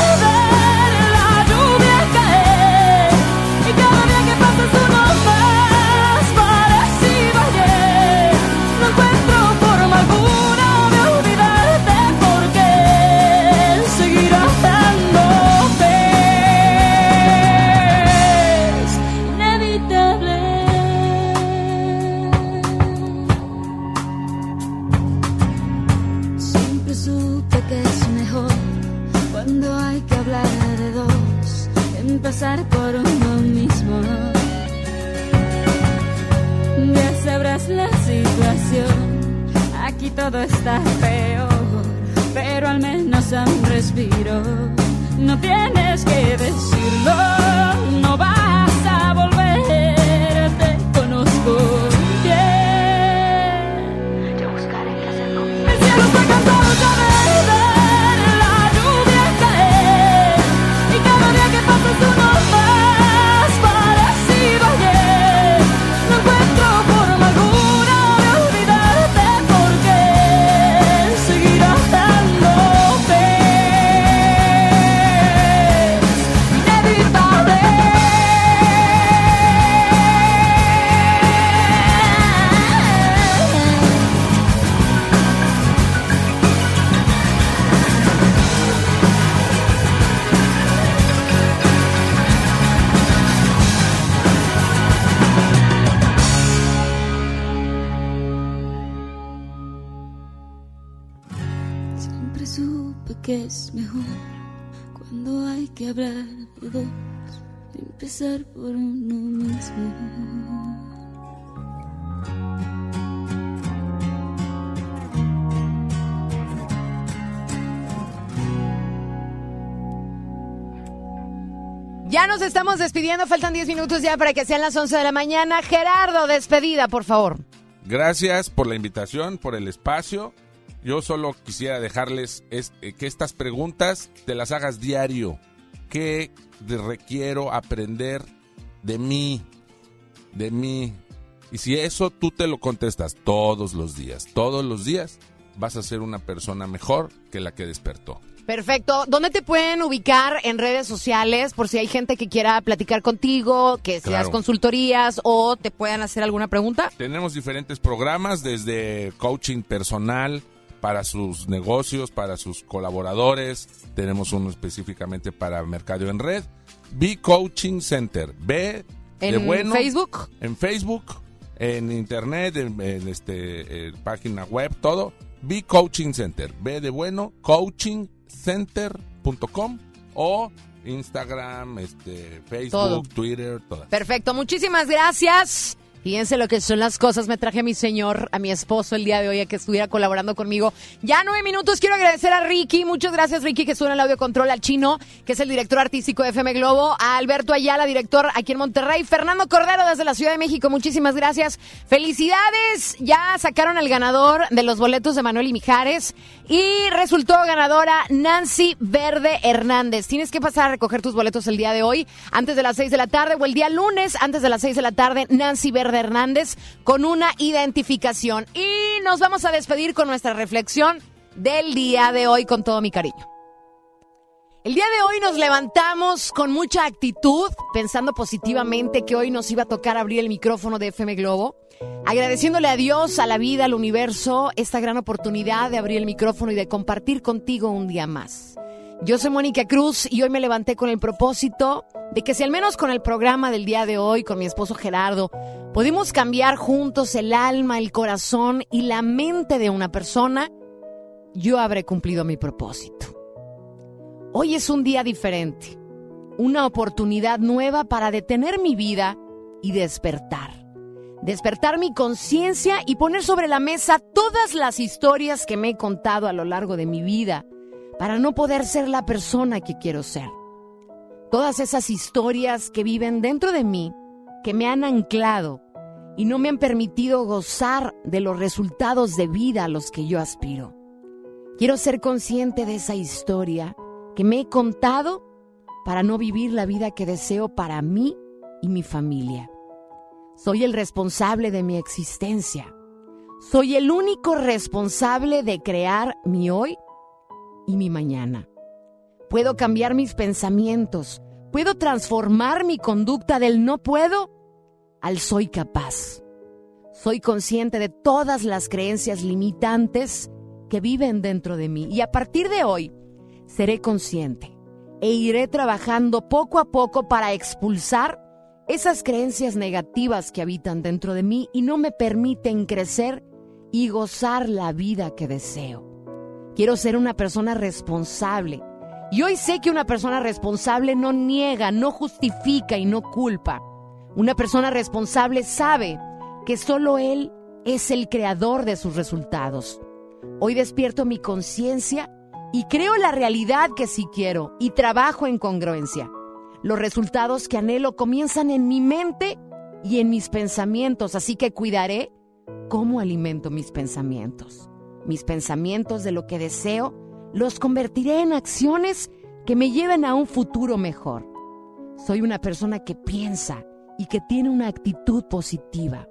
todo está peor, pero al menos un respiro. No tienes que decirlo, no vas que hablar de dos, empezar por uno mismo.
Ya nos estamos despidiendo, faltan 10 minutos ya para que sean las 11 de la mañana. Gerardo, despedida, por favor.
Gracias por la invitación, por el espacio. Yo solo quisiera dejarles es- eh, que estas preguntas te las hagas diario. ¿Qué requiero aprender de mí? De mí. Y si eso tú te lo contestas todos los días, todos los días, vas a ser una persona mejor que la que despertó.
Perfecto. ¿Dónde te pueden ubicar en redes sociales por si hay gente que quiera platicar contigo, que seas consultorías o te puedan hacer alguna pregunta?
Tenemos diferentes programas, desde coaching personal para sus negocios, para sus colaboradores. Tenemos uno específicamente para mercado en red. B Coaching Center. B de
¿En
bueno.
Facebook?
En Facebook, en internet, en, en este página web, todo. B Coaching Center. B de bueno, coachingcenter.com o Instagram, este, Facebook,
Todo.
Twitter, todas.
Perfecto, muchísimas gracias. Fíjense lo que son las cosas. Me traje a mi señor, a mi esposo el día de hoy a que estuviera colaborando conmigo. Ya nueve minutos. Quiero agradecer a Ricky. Muchas gracias, Ricky, que en el audio control. Al chino, que es el director artístico de FM Globo. A Alberto Ayala, director aquí en Monterrey. Fernando Cordero, desde la Ciudad de México. Muchísimas gracias. Felicidades. Ya sacaron al ganador de los boletos de Manuel y Mijares. Y resultó ganadora Nancy Verde Hernández. Tienes que pasar a recoger tus boletos el día de hoy, antes de las seis de la tarde, o el día lunes, antes de las seis de la tarde, Nancy Verde Hernández, con una identificación. Y nos vamos a despedir con nuestra reflexión del día de hoy, con todo mi cariño. El día de hoy nos levantamos con mucha actitud, pensando positivamente que hoy nos iba a tocar abrir el micrófono de FM Globo, agradeciéndole a Dios, a la vida, al universo, esta gran oportunidad de abrir el micrófono y de compartir contigo un día más. Yo soy Mónica Cruz y hoy me levanté con el propósito de que si al menos con el programa del día de hoy, con mi esposo Gerardo, pudimos cambiar juntos el alma, el corazón y la mente de una persona, yo habré cumplido mi propósito. Hoy es un día diferente, una oportunidad nueva para detener mi vida y despertar. Despertar mi conciencia y poner sobre la mesa todas las historias que me he contado a lo largo de mi vida para no poder ser la persona que quiero ser. Todas esas historias que viven dentro de mí, que me han anclado y no me han permitido gozar de los resultados de vida a los que yo aspiro. Quiero ser consciente de esa historia que me he contado para no vivir la vida que deseo para mí y mi familia. Soy el responsable de mi existencia. Soy el único responsable de crear mi hoy y mi mañana. Puedo cambiar mis pensamientos. Puedo transformar mi conducta del no puedo al soy capaz. Soy consciente de todas las creencias limitantes que viven dentro de mí y a partir de hoy seré consciente e iré trabajando poco a poco para expulsar esas creencias negativas que habitan dentro de mí y no me permiten crecer y gozar la vida que deseo. Quiero ser una persona responsable. Y hoy sé que una persona responsable no niega, no justifica y no culpa. Una persona responsable sabe que solo él es el creador de sus resultados. Hoy despierto mi conciencia y creo la realidad que sí quiero y trabajo en congruencia. Los resultados que anhelo comienzan en mi mente y en mis pensamientos, así que cuidaré cómo alimento mis pensamientos. Mis pensamientos de lo que deseo los convertiré en acciones que me lleven a un futuro mejor. Soy una persona que piensa y que tiene una actitud positiva.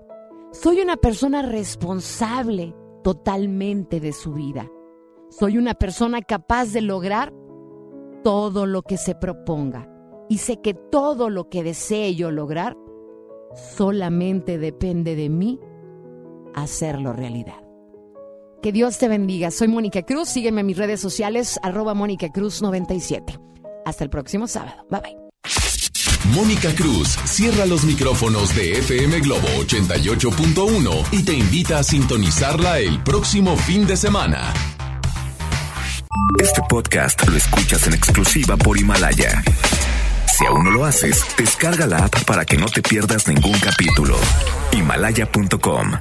Soy una persona responsable totalmente de su vida. Soy una persona capaz de lograr todo lo que se proponga. Y sé que todo lo que desee yo lograr solamente depende de mí hacerlo realidad. Que Dios te bendiga. Soy Mónica Cruz. Sígueme en mis redes sociales, arroba Mónica Cruz 97. Hasta el próximo sábado. Bye bye.
Mónica Cruz cierra los micrófonos de FM Globo 88.1 y te invita a sintonizarla el próximo fin de semana.
Este podcast lo escuchas en exclusiva por Himalaya. Si aún no lo haces, descarga la app para que no te pierdas ningún capítulo. Himalaya.com